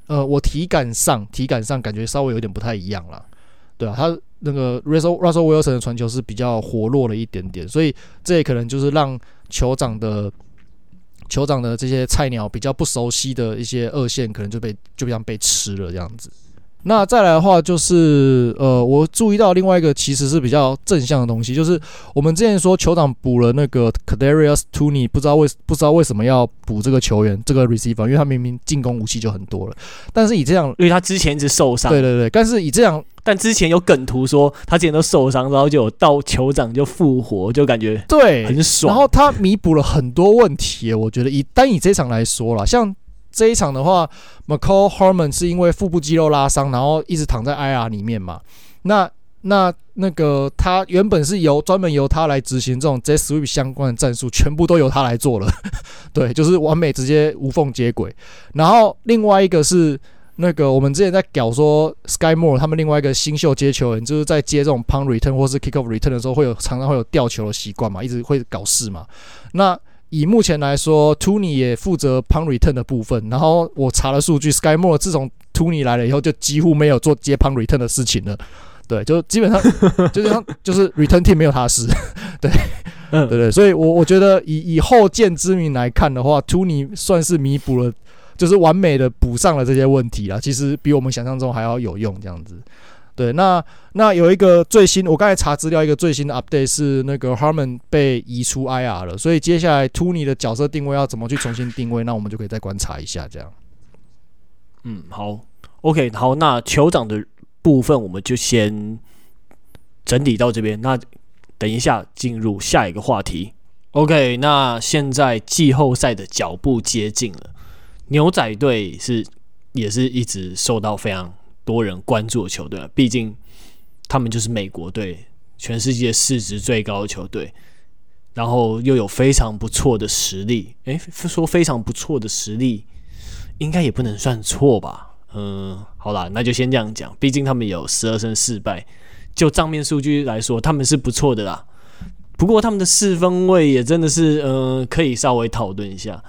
呃，我体感上体感上感觉稍微有点不太一样了，对啊，他那个 Russell Russell Wilson 的传球是比较活络了一点点，所以这也可能就是让酋长的酋长的这些菜鸟比较不熟悉的一些二线，可能就被就这样被吃了这样子。那再来的话，就是呃，我注意到另外一个其实是比较正向的东西，就是我们之前说酋长补了那个 Kadarius Toney，不知道为不知道为什么要补这个球员这个 receiver，因为他明明进攻武器就很多了，但是以这样，因为他之前一直受伤，对对对，但是以这样，但之前有梗图说他之前都受伤，然后就有到酋长就复活，就感觉对很爽，然后他弥补了很多问题，我觉得以单以这场来说啦，像。这一场的话，Mecole Hardman 是因为腹部肌肉拉伤，然后一直躺在 IR 里面嘛。那那那个他原本是由专门由他来执行这种 Jet Sweep 相关的战术，全部都由他来做了。对，就是完美直接无缝接轨。然后另外一个是那个我们之前在屌说 Sky Moore 他们另外一个新秀接球人，就是在接这种 p u n Return 或是 Kickoff Return 的时候，会有常常会有掉球的习惯嘛，一直会搞事嘛。那以目前来说，Toney 也负责 punt return 的部分。然后我查了数据，Sky Moore 自从 Toney 来了以后，就几乎没有做接 punt return 的事情了。对，就基本上 就是像就是 return team 没有他事。对，对对。所以我我觉得以以后见之明来看的话，Toney 算是弥补了，就是完美的补上了这些问题啦。其实比我们想象中还要有用，这样子。对，那那有一个最新，我刚才查资料，一个最新的 update 是那个 Hardman 被移出 IR 了，所以接下来 Tony 的角色定位要怎么去重新定位，那我们就可以再观察一下，这样。嗯，好，OK，好，那酋长的部分我们就先整理到这边，那等一下进入下一个话题。OK，那现在季后赛的脚步接近了，牛仔队是也是一直受到非常。多人关注的球队，毕竟他们就是美国队，全世界市值最高的球队，然后又有非常不错的实力。诶，说非常不错的实力，应该也不能算错吧？嗯，好啦，那就先这样讲。毕竟他们有十二胜四败，就账面数据来说，他们是不错的啦。不过他们的四分卫也真的是，嗯，可以稍微讨论一下。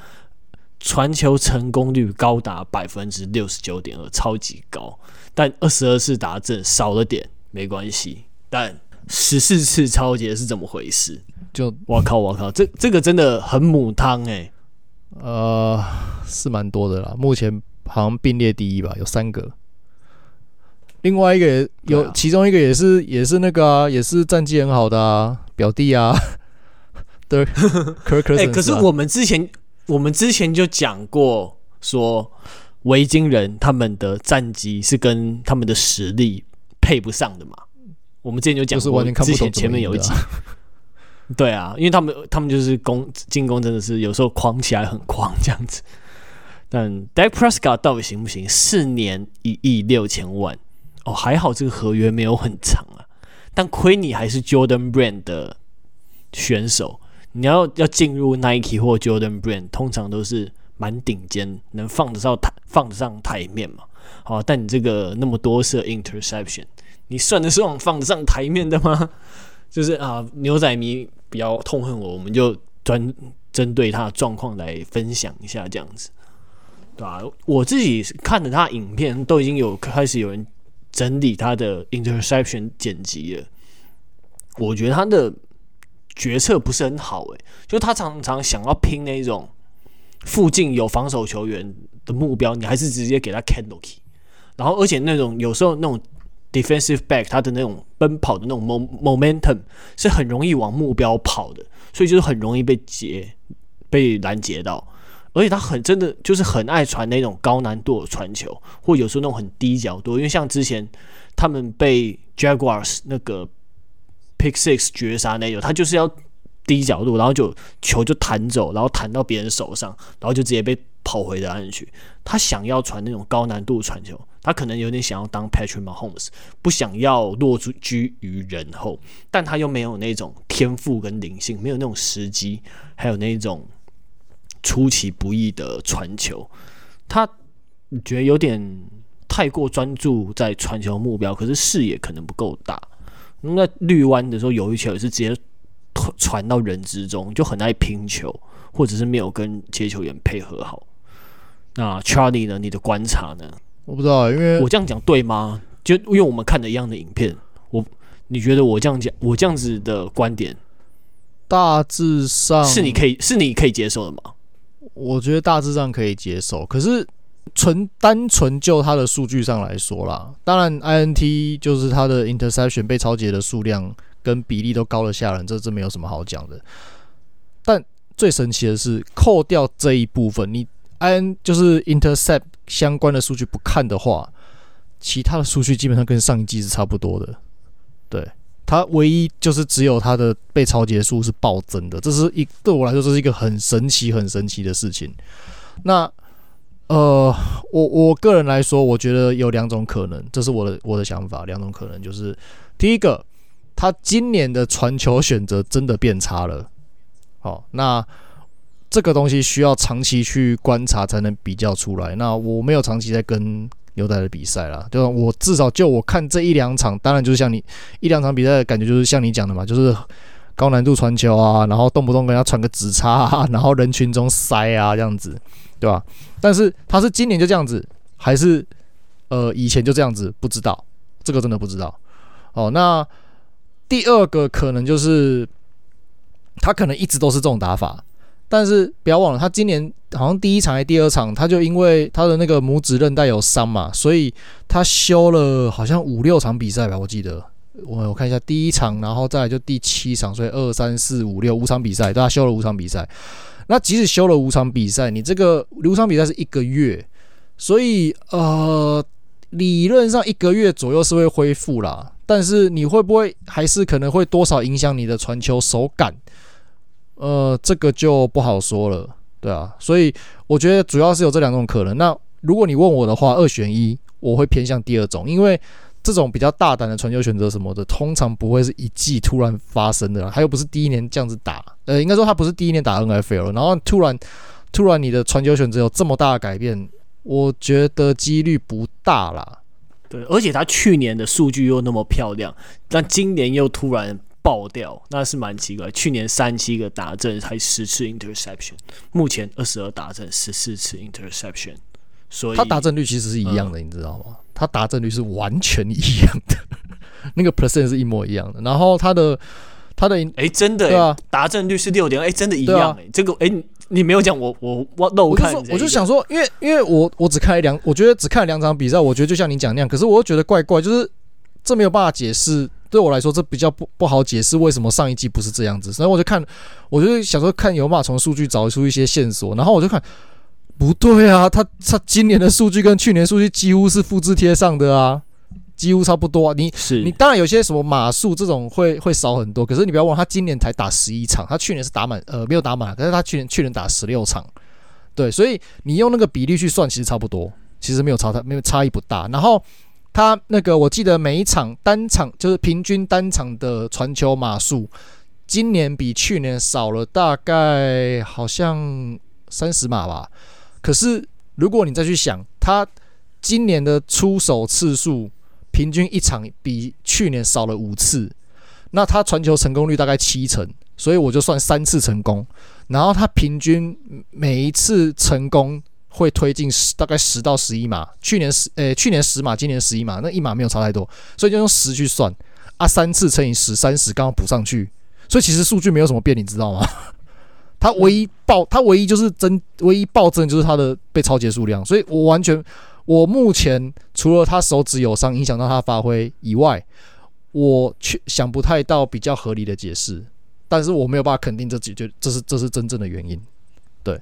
传球成功率高达百分之六十九点二，超级高。但二十二次达阵少了点，没关系。但十四次超节是怎么回事？就我靠，我靠，这这个真的很母汤哎、欸。呃，是蛮多的啦。目前好像并列第一吧，有三个。另外一个也有，啊、其中一个也是也是那个啊，也是战绩很好的啊，表弟啊。对，可可、哎、可是我们之前。我们之前就讲过，说维京人他们的战绩是跟他们的实力配不上的嘛。我们之前就讲过，之前前面有一集，对啊，因为他们他们就是攻进攻真的是有时候狂起来很狂这样子。但 Dak Prescott 到底行不行？四年一亿六千万哦，还好这个合约没有很长啊。但亏你还是 Jordan Brand 的选手。你要要进入 Nike 或 Jordan Brand，通常都是蛮顶尖，能放得上台放得上台面嘛。好，但你这个那么多次 interception，你算得上放得上台面的吗？就是啊，牛仔迷比较痛恨我，我们就专针对他的状况来分享一下这样子，对、啊？我自己看着他影片，都已经有开始有人整理他的 interception 剪辑了，我觉得他的。决策不是很好诶、就他常常想要拼那种附近有防守球员的目标，你还是直接给他 Kendall key，然后而且那种有时候那种 defensive back 他的那种奔跑的那种 momentum 是很容易往目标跑的，所以就是很容易被截被拦截到，而且他很真的就是很爱传那种高难度的传球，或有时候那种很低角度，因为像之前他们被 Jaguars 那个。Pick six 绝杀那种，他就是要低角度，然后就球就弹走，然后弹到别人手上，然后就直接被跑回的岸去。他想要传那种高难度传球，他可能有点想要当 Patrick Mahomes，不想要落居于人后，但他又没有那种天赋跟灵性，没有那种时机，还有那种出其不意的传球。他觉得有点太过专注在传球目标，可是视野可能不够大。那绿湾的时候，有一球是直接传到人之中，就很爱拼球，或者是没有跟接球员配合好。那 Charlie 呢？你的观察呢？我不知道，因为我这样讲对吗？就因为我们看的一样的影片，我你觉得我这样讲，我这样子的观点，大致上是你可以是你可以接受的吗？我觉得大致上可以接受，可是纯单纯就它的数据上来说啦，当然 INT 就是它的 interception 被抄截的数量跟比例都高得吓人，这这没有什么好讲的。但最神奇的是，扣掉这一部分，你 IN 就是 intercept 相关的数据不看的话，其他的数据基本上跟上一季是差不多的。对，它唯一就是只有它的被抄截数是暴增的，这是一对我来说这是一个很神奇、很神奇的事情。那呃，我我个人来说，我觉得有两种可能，这是我的我的想法，两种可能就是第一个，他今年的传球选择真的变差了。好，那这个东西需要长期去观察才能比较出来。那我没有长期在跟牛仔的比赛啦，就我至少就我看这一两场，当然就是像你一两场比赛的感觉，就是像你讲的嘛，就是高难度传球啊，然后动不动跟他传个直插，然后人群中塞啊这样子，对吧？但是他是今年就这样子，还是呃以前就这样子？不知道，这个真的不知道。哦，那第二个可能就是。他可能一直都是这种打法，但是不要忘了，他今年好像第一场还第二场，他就因为他的那个拇指韧带有伤嘛，所以他休了好像五六场比赛吧，我记得我我看一下第一场，然后再来就第七场，所以二三四五六五场比赛，他休了五场比赛。那即使休了五场比赛，你这个五场比赛是一个月，所以呃，理论上一个月左右是会恢复啦，但是你会不会还是可能会多少影响你的传球手感？呃，这个就不好说了，对啊，所以我觉得主要是有这两种可能。那如果你问我的话，二选一，我会偏向第二种，因为这种比较大胆的传球选择什么的，通常不会是一季突然发生的啦，还有不是第一年这样子打，呃，应该说他不是第一年打 NFL，然后突然突然你的传球选择有这么大的改变，我觉得几率不大啦。对，而且他去年的数据又那么漂亮，但今年又突然。爆掉，那是蛮奇怪。去年三七个打阵，才十次 interception，目前二十二打阵，十四次 interception，所以他打阵率其实是一样的，嗯、你知道吗？他打阵率是完全一样的，那个 percent 是一模一样的。然后他的他的哎、欸，真的、欸，对啊，打阵率是六点，哎，真的一样、欸，哎、啊，这个哎、欸，你没有讲我我我漏看我，我就想说，因为因为我我只看了两，我觉得只看了两场比赛，我觉得就像你讲那样，可是我又觉得怪怪，就是这没有办法解释。对我来说，这比较不不好解释为什么上一季不是这样子。所以我就看，我就想说看有没有从数据找出一些线索。然后我就看，不对啊，他他今年的数据跟去年数据几乎是复制贴上的啊，几乎差不多啊。你是你当然有些什么码数这种会会少很多，可是你不要忘了，他今年才打十一场，他去年是打满呃没有打满，可是他去年去年打十六场，对，所以你用那个比例去算，其实差不多，其实没有差太没有差异不大。然后。他那个，我记得每一场单场就是平均单场的传球码数，今年比去年少了大概好像三十码吧。可是如果你再去想，他今年的出手次数平均一场比去年少了五次，那他传球成功率大概七成，所以我就算三次成功，然后他平均每一次成功。会推进十大概十到十一码，去年十诶、去年十码，今年十一码，那一码没有差太多，所以就用十去算啊，三次乘以十，三十刚好补上去，所以其实数据没有什么变，你知道吗？他唯一暴，他唯一就是增，唯一暴增就是他的被抄截数量，所以我完全，我目前除了他手指有伤影响到他发挥以外，我却想不太到比较合理的解释，但是我没有办法肯定这解决，这是这是真正的原因，对。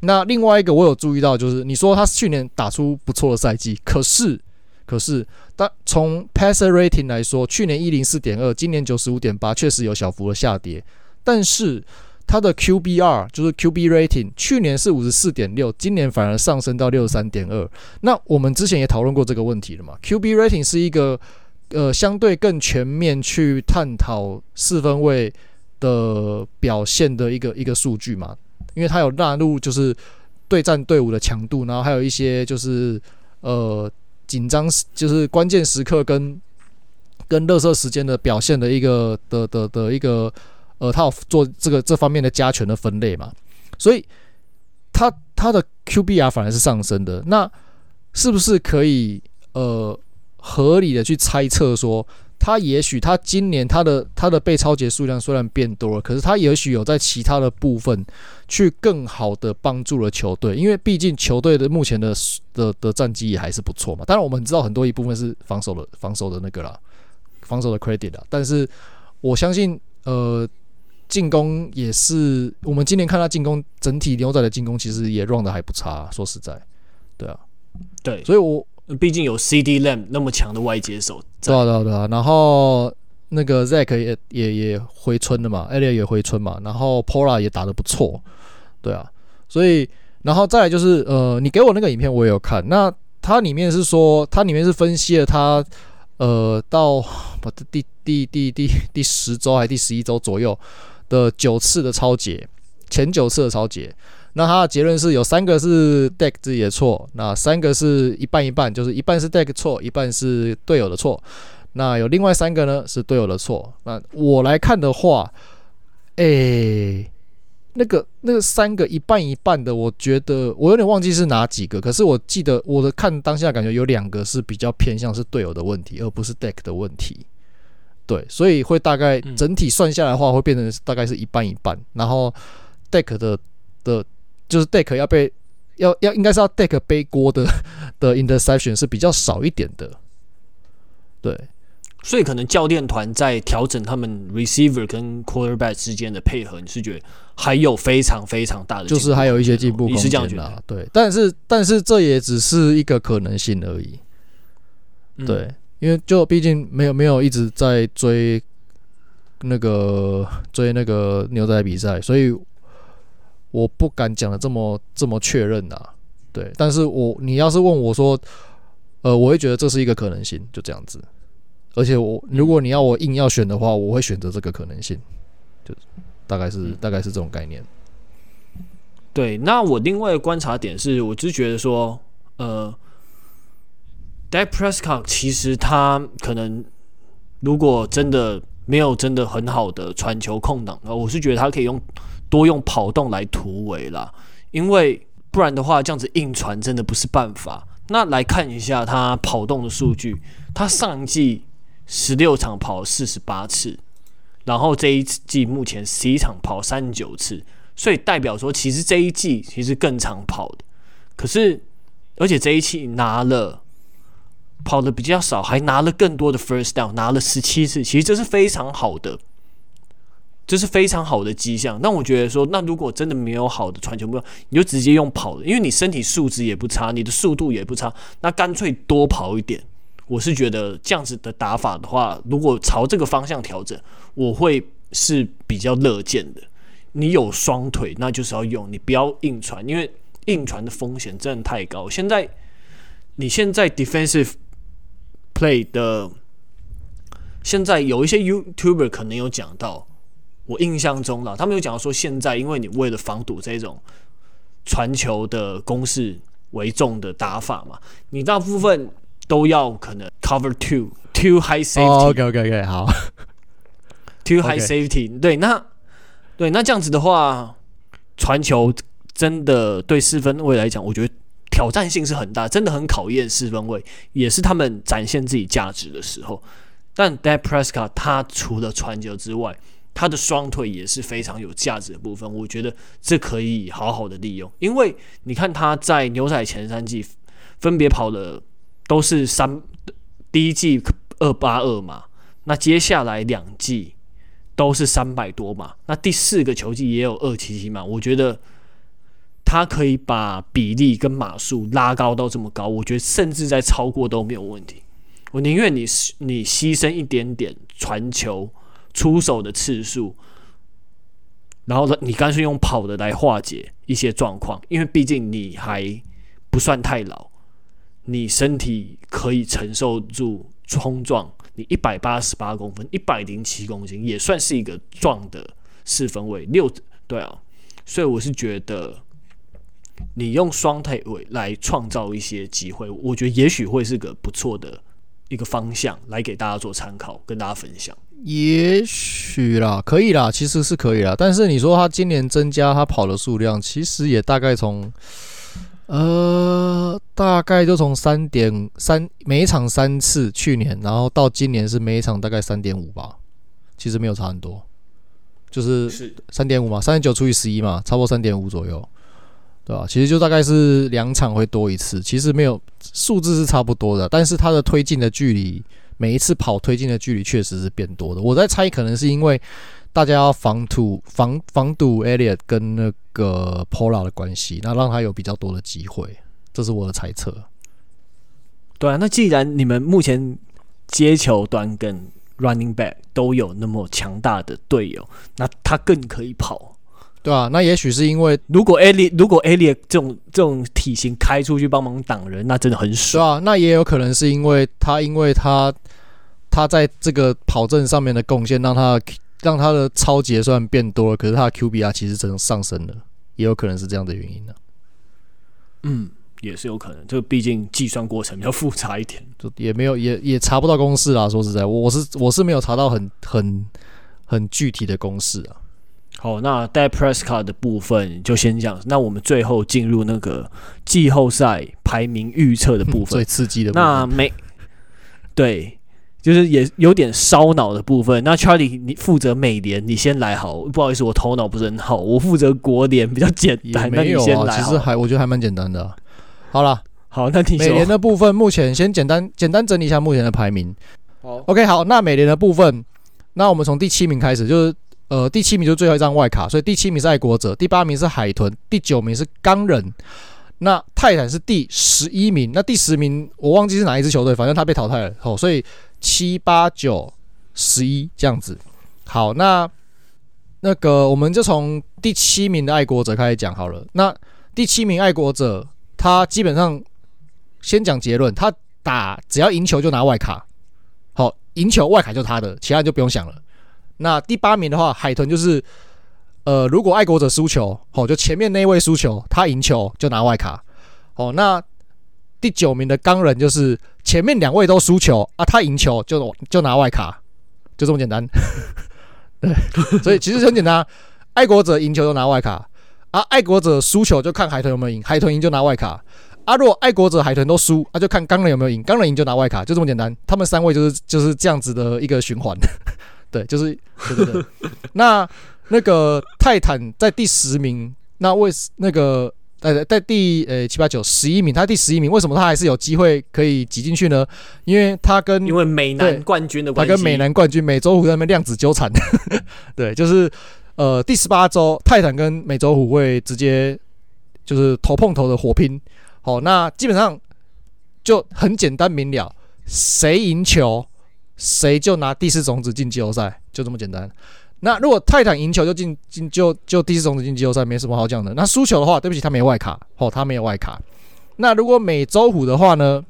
那另外一个我有注意到，就是你说他去年打出不错的赛季，可是可是，但从 passer rating 来说，去年一零四点二，今年九十五点八，确实有小幅的下跌。但是他的 QBR 就是 QB rating，去年是五十四点六，今年反而上升到六十三点二。那我们之前也讨论过这个问题了嘛？QB rating 是一个呃相对更全面去探讨四分位的表现的一个一个数据嘛？因为它有纳入就是对战队伍的强度，然后还有一些就是呃紧张就是关键时刻跟跟热射时间的表现的一个的的的一个呃，他有做这个这方面的加权的分类嘛，所以他他的 QBR 反而是上升的，那是不是可以呃合理的去猜测说他也许他今年他的他的被抄截数量虽然变多了，可是他也许有在其他的部分去更好的帮助了球队，因为毕竟球队的目前的的的战绩也还是不错嘛。当然我们知道很多一部分是防守的防守的那个啦，防守的 credit 啦，但是我相信呃进攻也是我们今年看他进攻整体牛仔的进攻其实也 run 的还不差，说实在，对啊，对，所以我。毕竟有 CeeDee Lamb 那么强的外接手，对啊对啊对啊，然后那个 Zack 也也也回春了嘛，Elliott 也回春嘛，然后 Pola 也打得不错，对啊，所以然后再来就是呃，你给我那个影片我也有看，那它里面是说它里面是分析了他呃到不第第第第第十周还是第十一周左右的九次的超解，前九次的超解。那他的结论是有三个是 deck 自己的错，那三个是一半一半，就是一半是 deck 错，一半是队友的错。那有另外三个呢是队友的错。那我来看的话，诶、那个那个三个一半一半的，我觉得我有点忘记是哪几个，可是我记得我的看当下感觉有两个是比较偏向是队友的问题，而不是 deck 的问题。对，所以会大概整体算下来的话，会变成大概是一半一半。然后 deck 的的。就是 deck 要被要要应该是要 deck 背锅的 的 interception 是比较少一点的，对，所以可能教练团在调整他们 receiver 跟 quarterback 之间的配合，你是觉得还有非常非常大的，就是还有一些进步空间，你是这样觉得？对，但是但是这也只是一个可能性而已，对，因为就毕竟没有没有一直在追那个追那个牛仔比赛，所以。我不敢讲的这么这么确认呐，对，但是我你要是问我说，呃，我会觉得这是一个可能性，就这样子。而且我如果你要我硬要选的话，我会选择这个可能性，就大概是大概是这种概念。对，那我另外的观察点是，我就觉得说，呃，Dak Prescott 其实他可能如果真的没有真的很好的传球空档，我是觉得他可以用。多用跑动来突围啦，因为不然的话，这样子硬传真的不是办法。那来看一下他跑动的数据，他上一季十六场跑四十八次，然后这一季目前十一场跑三十九次，所以代表说其实这一季其实更常跑的。可是而且这一季拿了跑的比较少，还拿了更多的 first down，拿了十七次，其实这是非常好的。这是非常好的迹象。那我觉得说，那如果真的没有好的传球目标，你就直接用跑的，因为你身体素质也不差，你的速度也不差，那干脆多跑一点。我是觉得这样子的打法的话，如果朝这个方向调整，我会是比较乐见的。你有双腿，那就是要用，你不要硬传，因为硬传的风险真的太高。现在你现在 defensive play 的，现在有一些 YouTuber 可能有讲到。我印象中了，他们有讲到说，现在因为你为了防堵这种传球的攻势为重的打法嘛，你大部分都要可能 cover two two high safety。Oh, OK OK OK 好，two high safety. 对，那对那这样子的话，传球真的对四分位来讲，我觉得挑战性是很大，真的很考验四分卫，也是他们展现自己价值的时候。但 Dak Prescott 他除了传球之外，他的双腿也是非常有价值的部分，我觉得这可以好好的利用，因为你看他在牛仔前三季分别跑了都是三，第一季二八二嘛，那接下来两季都是三百多嘛，那第四个球季也有二七七嘛，我觉得他可以把比例跟码数拉高到这么高，我觉得甚至在超过都没有问题，我宁愿你你牺牲一点点传球。出手的次数，然后呢，你干脆用跑的来化解一些状况，因为毕竟你还不算太老，你身体可以承受住冲撞。你一百八十八公分，一百零七公斤，也算是一个壮的四分卫六，对啊，所以我是觉得你用双腿尾来创造一些机会，我觉得也许会是个不错的一个方向，来给大家做参考，跟大家分享。也许啦，可以啦，其实是可以啦。但是你说他今年增加他跑的数量，其实也大概从呃，大概就从三点三每一场三次，去年，然后到今年是每一场大概三点五吧，其实没有差很多，就是三点五嘛，三点九除以十一嘛，差不多三点五左右，对、啊？其实就大概是两场会多一次，其实没有数字是差不多的，但是它的推进的距离，每一次跑推进的距离确实是变多的。我在猜，可能是因为大家要防堵防防堵 Elliot 跟那个 Pola 的关系，那让他有比较多的机会，这是我的猜测。对啊，那既然你们目前接球端跟 Running Back 都有那么强大的队友，那他更可以跑，对啊，那也许是因为如果 Elliott 如果 Elliott 这种这种体型开出去帮忙挡人，那真的很爽。对啊，那也有可能是因为他因为他他在这个跑阵上面的贡献，让他。让他的超级算变多了，可是他的 QBR 其实真的上升了，也有可能是这样的原因呢、啊。嗯，也是有可能，就毕竟计算过程比较复杂一点，就也没有也也查不到公式啊。说实在，我是我是没有查到很很很具体的公式啊。好，那 Dak Prescott 的部分就先讲。那我们最后进入那个季后赛排名预测的部分，最刺激的部分。那每对。就是也有点烧脑的部分。那 Charlie，你负责美联，你先来好。不好意思，我头脑不是很好。我负责国联，比较简单。没有啊，那你先来。其实还我觉得还蛮简单的、啊。好了，好，那你美联的部分，目前先简单简单整理一下目前的排名。好，OK，好，那美联的部分，那我们从第七名开始，就是呃第七名就是最后一张外卡，所以第七名是爱国者，第八名是海豚，第九名是钢人。那泰坦是第十一名，那第十名我忘记是哪一支球队，反正他被淘汰了。哦，所以。七八九十一这样子，好，那那个我们就从第七名的爱国者开始讲好了。那第七名爱国者，他基本上先讲结论，他打只要赢球就拿外卡，好，赢球外卡就是他的，其他就不用想了。那第八名的话，海豚就是，呃，如果爱国者输球，好，就前面那位输球，他赢球就拿外卡，哦，那。第九名的钢人就是前面两位都输球啊，他赢球就就拿外卡，就这么简单。对，所以其实很简单，爱国者赢球就拿外卡啊，爱国者输球就看海豚有没有赢，海豚赢就拿外卡啊。如果爱国者、海豚都输啊，就看钢人有没有赢，钢人赢就拿外卡，就这么简单。他们三位就是就是这样子的一个循环。对，就是对对对。那那个泰坦在第十名，那为那个。呃，在第呃七八九十一名，他第十一名，为什么他还是有机会可以挤进去呢？因为他跟因为美男冠军的关系，他跟美男冠军美洲虎在那边量子纠缠。对，就是呃第十八周泰坦跟美洲虎会直接就是头碰头的火拼。好，那基本上就很简单明了，谁赢球谁就拿第四种子进季后赛，就这么简单。那如果泰坦赢球就进进就就第四种子进季后赛，没什么好讲的。那输球的话，对不起，他没外卡，哦，他没有外卡。那如果美洲虎的话呢，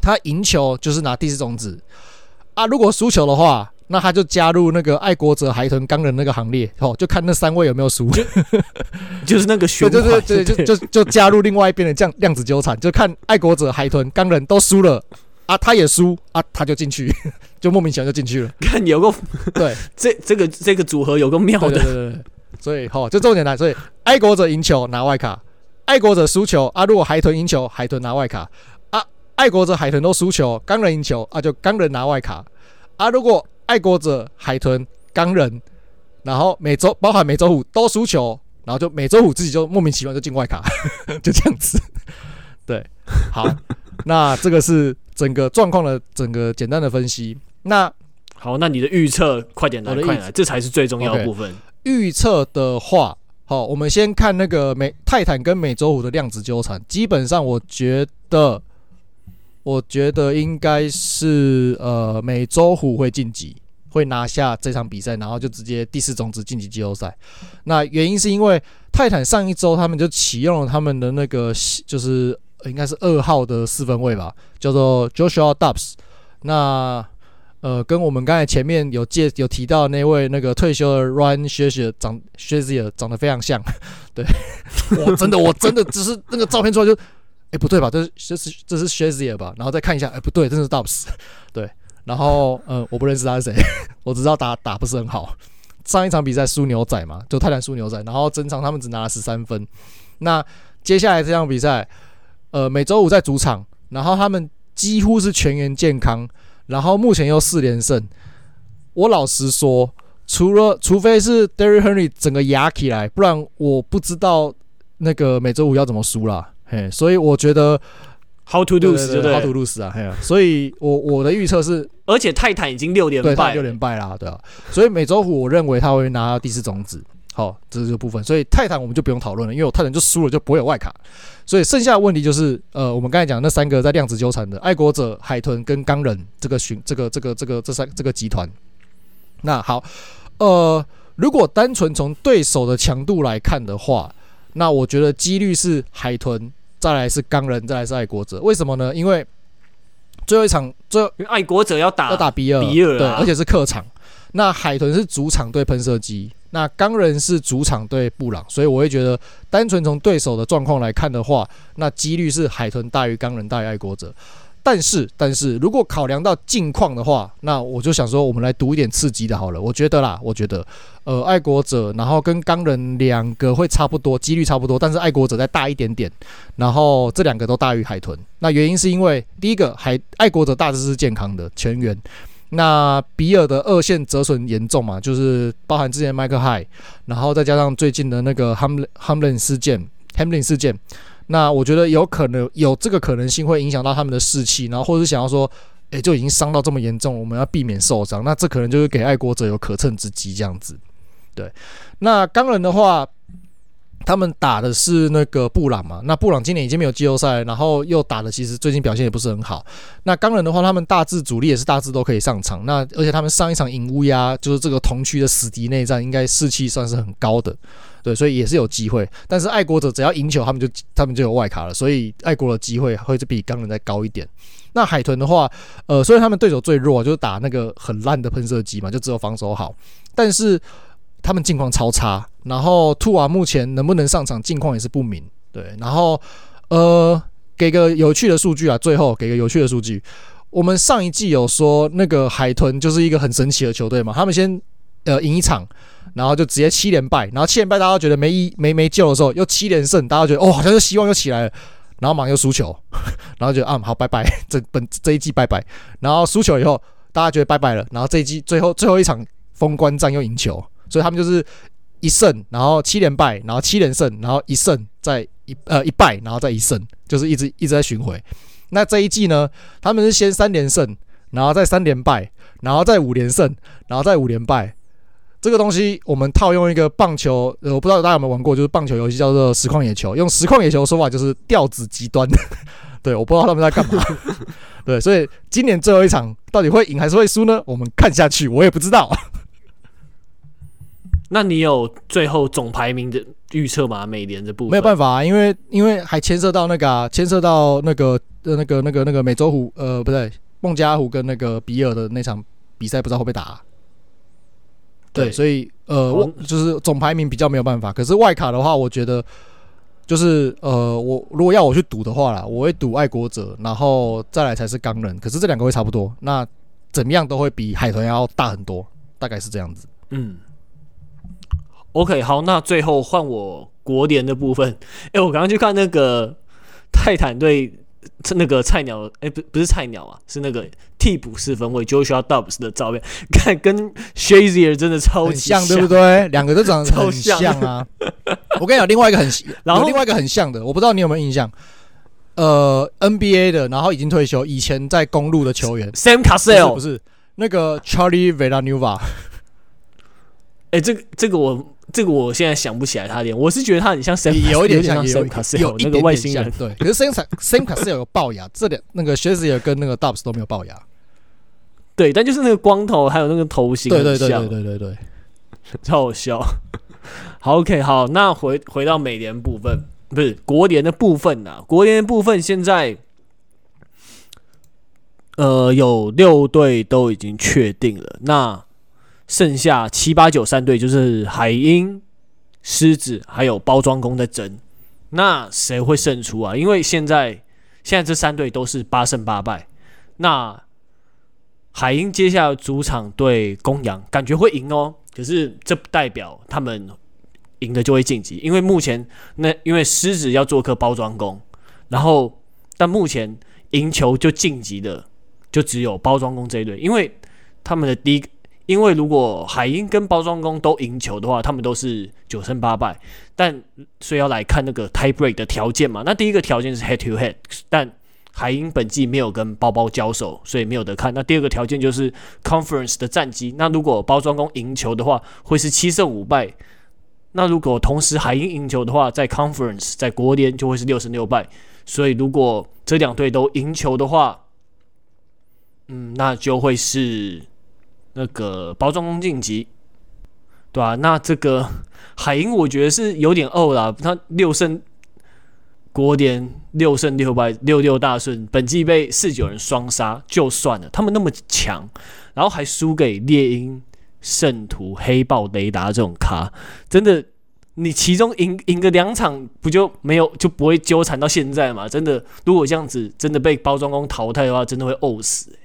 他赢球就是拿第四种子啊。如果输球的话，那他就加入那个爱国者、海豚、钢人那个行列，哦，就看那三位有没有输，就，就是那个 循环，对对对，就就就加入另外一边的这样量子纠缠，就看爱国者、海豚、钢人都输了。啊，他也输啊，他就进去，就莫名其妙就进去了。看有个对，这这个这个组合有个妙的，对对对对，所以好，就这么简单。所以爱国者赢球拿外卡，爱国者输球啊，如果海豚赢球，海豚拿外卡啊，爱国者海豚都输球，钢人赢球啊，就钢人拿外卡啊，如果爱国者海豚钢人，然后美洲包含美洲虎都输球，然后就美洲虎自己就莫名其妙就进外卡，就这样子。对，好，那这个是。整个状况的整个简单的分析，那好，那你的预测快点来，快点来，这才是最重要的部分。预测的话，好，我们先看那个美泰坦跟美洲虎的量子纠缠。基本上，我觉得，我觉得应该是呃，美洲虎会晋级，会拿下这场比赛，然后就直接第四种子晋级季后赛。那原因是因为泰坦上一周他们就启用了他们的那个就是。应该是二号的四分卫吧，叫做 Joshua Dobbs。那呃，跟我们刚才前面有介有提到那位那个退休的 Ryan Shazier 长 Shazier 长得非常像。对，我真的我真的只是那个照片出来就，哎、欸、不对吧？这是这是这是 Shazier 吧？然后再看一下，哎、欸、不对，这是 Dobbs。对，然后呃，我不认识他是谁，我只知道打打不是很好。上一场比赛输牛仔嘛，就泰坦输牛仔，然后整场他们只拿了十三分。那接下来这场比赛，呃，每周五在主场，然后他们几乎是全员健康，然后目前又四连胜。我老实说，除了除非是 Derrick Henry 整个压起来，不然我不知道那个每周五要怎么输啦。嘿，所以我觉得 How to lose 对，对，，How to lose 啊，嘿啊，所以我我的预测是，而且泰坦已经六连败，六连败啦，对啊，所以每周五我认为他会拿到第四种子。好，这是这个部分，所以泰坦我们就不用讨论了，因为我泰坦就输了就不会有外卡，所以剩下的问题就是，呃，我们刚才讲那三个在量子纠缠的爱国者、海豚跟钢人这个群，这个这个这个这三这个集团。那好，呃，如果单纯从对手的强度来看的话，那我觉得几率是海豚，再来是钢人，再来是爱国者。为什么呢？因为最后一场，最后爱国者要打要打比尔，比尔、啊、对，而且是客场。那海豚是主场对喷射机。那钢人是主场对布朗，所以我会觉得，单纯从对手的状况来看的话，那几率是海豚大于钢人大于爱国者。但是，但是如果考量到近况的话，那我就想说，我们来赌一点刺激的好了。我觉得啦，我觉得，呃，爱国者，然后跟钢人两个会差不多，几率差不多，但是爱国者再大一点点，然后这两个都大于海豚。那原因是因为第一个海爱国者大致是健康的全员。那比尔的二线折损严重嘛，就是包含之前麦克海，然后再加上最近的那个 Hamlin 事件，Hamlin 事件，那我觉得有可能有这个可能性会影响到他们的士气，然后或者是想要说，诶，就已经伤到这么严重，我们要避免受伤，那这可能就是给爱国者有可乘之机这样子。对，那钢人的话。他们打的是那个布朗嘛？那布朗今年已经没有季后赛，然后又打的其实最近表现也不是很好。那钢人的话，他们大致主力也是大致都可以上场。那而且他们上一场赢乌鸦，就是这个同区的死敌内战，应该士气算是很高的，对，所以也是有机会。但是爱国者只要赢球，他们就他们就有外卡了，所以爱国的机会会比钢人再高一点。那海豚的话，呃，虽然他们对手最弱，就是打那个很烂的喷射机嘛，就只有防守好，但是。他们近况超差，然后兔娃目前能不能上场，近况也是不明。对，然后呃，给个有趣的数据啊，最后给个有趣的数据。我们上一季有说那个海豚就是一个很神奇的球队嘛，他们先呃赢一场，然后就直接七连败，然后七连败大家都觉得没一没没救的时候，又七连胜，大家觉得哦好像就希望又起来了，然后马上又输球，然后就啊好拜拜，这本这一季拜拜，然后输球以后大家觉得拜拜了，然后这一季最后最后一场封关战又赢球。所以他们就是一胜，然后七连败，然后七连胜，然后一胜再一呃一败，然后再一胜，就是一直一直在巡回。那这一季呢，他们是先三连胜，然后再三连败，然后再五连胜，然后再五连败。这个东西我们套用一个棒球，我不知道大家有没有玩过，就是棒球游戏叫做实况野球。用实况野球的说法就是调子极端。对，我不知道他们在干嘛。对，所以今年最后一场到底会赢还是会输呢？我们看下去，我也不知道。那你有最后总排名的预测吗？美联的部分没有办法，因为因为还牵涉到那个啊牵、涉到那个呃那个那个那个美洲虎呃不对孟加拉虎跟那个比尔的那场比赛不知道会不会打、对，对，所以呃我就是总排名比较没有办法。可是外卡的话，我觉得就是呃我如果要我去赌的话啦，我会赌爱国者，然后再来才是钢人。可是这两个会差不多，那怎么样都会比海豚要大很多，大概是这样子。嗯。OK，好，那最后换我国联的部分。哎、欸，我刚刚去看那个泰坦队那个菜鸟，哎、欸，不不是菜鸟啊，是那个替补四分卫 Joshua Dobbs 的照片，看跟 Shazier 真的超级像，像，对不对？两个都长得 很像啊。我跟你讲，另外一个很，然后另外一个很像的，我不知道你有没有印象？呃，NBA 的，然后已经退休，以前在公路的球员 Sam Cassell，不是那个 Charlie Villanueva。哎、欸，这个这个我。这个我现在想不起来他脸，我是觉得他很像 Sam，有一点像，有点像有那个外星人。对，可是 Sam Sam Cassell 有齙牙，这点那个 Shazier 跟那个 Dobbs 都没有龅牙。对，但就是那个光头还有那个头型，对对对对对对对，超好笑。好，OK，好，那回回到美联部分，不是国联的部分呐、啊。国联的部分现在，呃，有六队都已经确定了。那剩下七八九三队就是海鹰、狮子还有包装工在争，那谁会胜出啊？因为现在现在这三队都是八胜八败，那海鹰接下来主场对公羊，感觉会赢哦。可是这不代表他们赢的就会晋级，因为目前那因为狮子要做客包装工，然后但目前赢球就晋级的就只有包装工这一队，因为他们的第一，因为如果海鹰跟包装工都赢球的话，他们都是九胜八败，但所以要来看那个 tie break 的条件嘛，那第一个条件是 head to head，但海鹰本季没有跟包包交手，所以没有得看。那第二个条件就是 conference 的战绩，那如果包装工赢球的话，会是七胜五败。那如果同时海鹰赢球的话，在 Conference 在国联就会是六胜六败，所以如果这两队都赢球的话，嗯，那就会是那个包装工晋级，对吧、啊？那这个 海鹰我觉得是有点呕了，他六胜国联六胜六败六六大顺，本季被四九人双杀就算了，他们那么强，然后还输给猎鹰。圣徒、黑豹、雷达这种咖，真的，你其中赢赢个两场，不就没有就不会纠缠到现在嘛？真的，如果这样子真的被包装工淘汰的话，真的会呕死、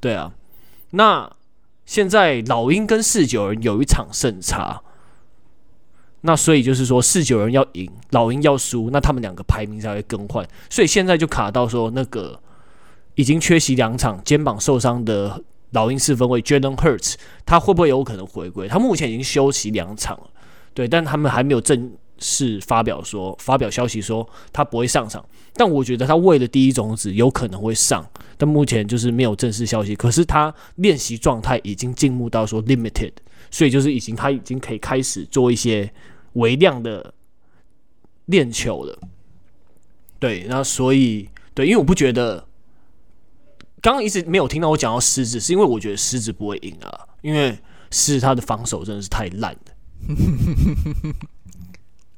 对啊，那现在老鹰跟四九人有一场胜差，那所以就是说四九人要赢，老鹰要输，那他们两个排名才会更换。所以现在就卡到说那个已经缺席两场、肩膀受伤的。老鹰四分卫 Jalen Hurts，他会不会有可能回归？他目前已经休息两场了，对，但他们还没有正是发表说发表消息说他不会上场。但我觉得他为了第一种子有可能会上，但目前就是没有正式消息。可是他练习状态已经进入到说 limited，所以就是已经他已经可以开始做一些微量的练球了。对，那所以对，因为我不觉得。刚刚一直没有听到我讲到狮子，是因为我觉得狮子不会赢啊，因为狮子他的防守真的是太烂了。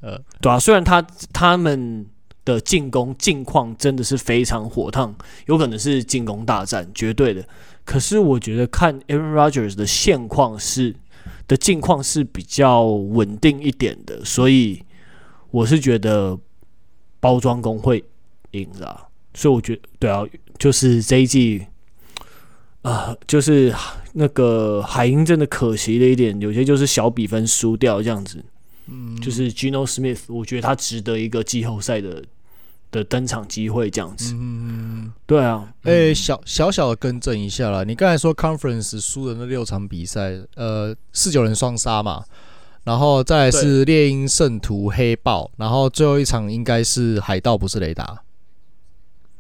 呃，对啊，虽然他他们的进攻近况真的是非常火烫，有可能是进攻大战，绝对的。可是我觉得看 Aaron Rodgers 的现况是的境况是比较稳定一点的，所以我是觉得包装工会赢了。所以我觉得，对啊，就是这一季，啊、就是那个海鹰真的可惜的一点，有些就是小比分输掉这样子。嗯，就是 Gino Smith，我觉得他值得一个季后赛的的登场机会这样子。嗯，对啊。诶、欸，小小小的更正一下啦，你刚才说 Conference 输的那六场比赛，呃，四九人双杀嘛，然后再是猎鹰、圣徒、黑豹，然后最后一场应该是海盗，不是雷达。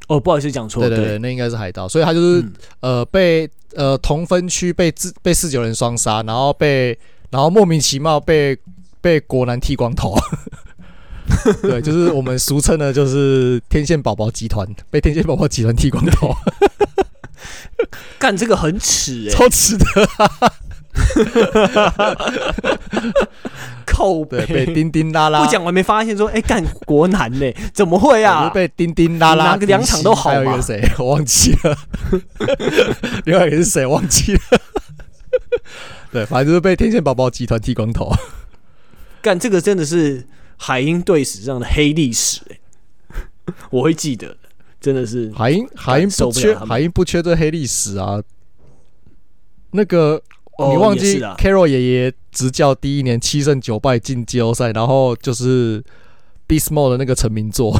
哦，不好意思，讲错。对对对，那应该是海盗，所以他就是、嗯、呃被呃同分区被自被四九人双杀，然后被然后莫名其妙被被国男剃光头。对，就是我们俗称的，就是天线宝宝集团被天线宝宝集团剃光头。干这个很耻哎、欸，超耻的。靠北，被叮叮啦啦。不讲完没发现说，哎、欸，干国南嘞？怎么会啊？被叮叮拉拉，拿个两场都好？还有一个谁？我忘记了。另外一个是谁？忘记了。对，反正就是被天线宝宝集团剃光头。干这个真的是海鹰队史上的黑历史哎，我会记得，真的是海鹰海鹰不缺海鹰不缺这黑历史啊。那个。Oh, 你忘记 Carroll 爷爷执教第一年七胜九败进季后赛，然后就是 Beast Mode 的那个成名作，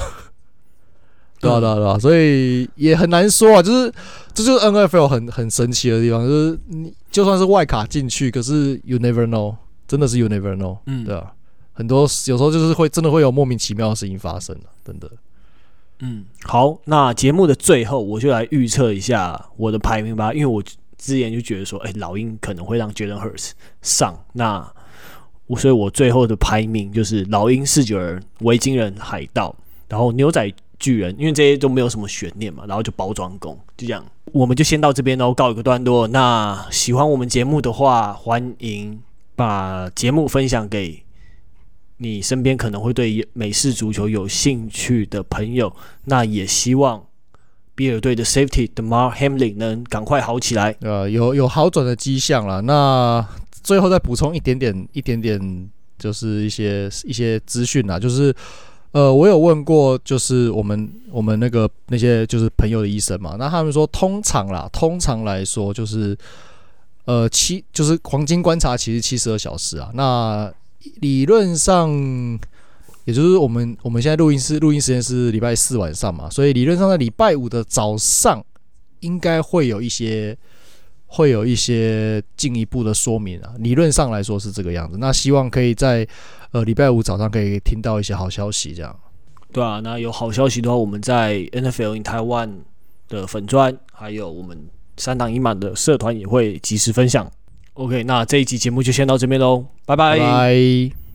对啊对啊对啊，所以也很难说啊，就是这就是 NFL 很很神奇的地方，就是你就算是外卡进去，可是 You never know，真的是 You never know，嗯，对啊，很多有时候就是会真的会有莫名其妙的事情发生啊，真的。嗯，好，那节目的最后我就来预测一下我的排名吧，因为我。之前就觉得说，哎、欸，老鹰可能会让 Jalen Hurts 上，那我所以，我最后的排名就是老鹰、四九人、维京人、海盗，然后牛仔巨人，因为这些都没有什么悬念嘛，然后就包装工，就这样，我们就先到这边喽，告一个段落。那喜欢我们节目的话，欢迎把节目分享给你身边可能会对美式足球有兴趣的朋友，那也希望。比尔队的 Safety Damar Hamlin 能赶快好起来，呃，有有好转的迹象了。那最后再补充一点点，一点点就是一些一些资讯啊，就是呃，我有问过，就是我们我们那个那些就是朋友的医生嘛，那他们说通常啦，通常来说就是呃七就是黄金观察其实七十二小时啊，那理论上，也就是我们我们现在录音室录音时间是礼拜四晚上嘛，所以理论上在礼拜五的早上应该会有一些会有一些进一步的说明啊。理论上来说是这个样子，那希望可以在呃礼拜五早上可以听到一些好消息，这样。对啊，那有好消息的话，我们在 NFL in Taiwan 的粉砖，还有我们三档一满的社团也会及时分享。OK，那这一集节目就先到这边喽，拜拜。拜拜。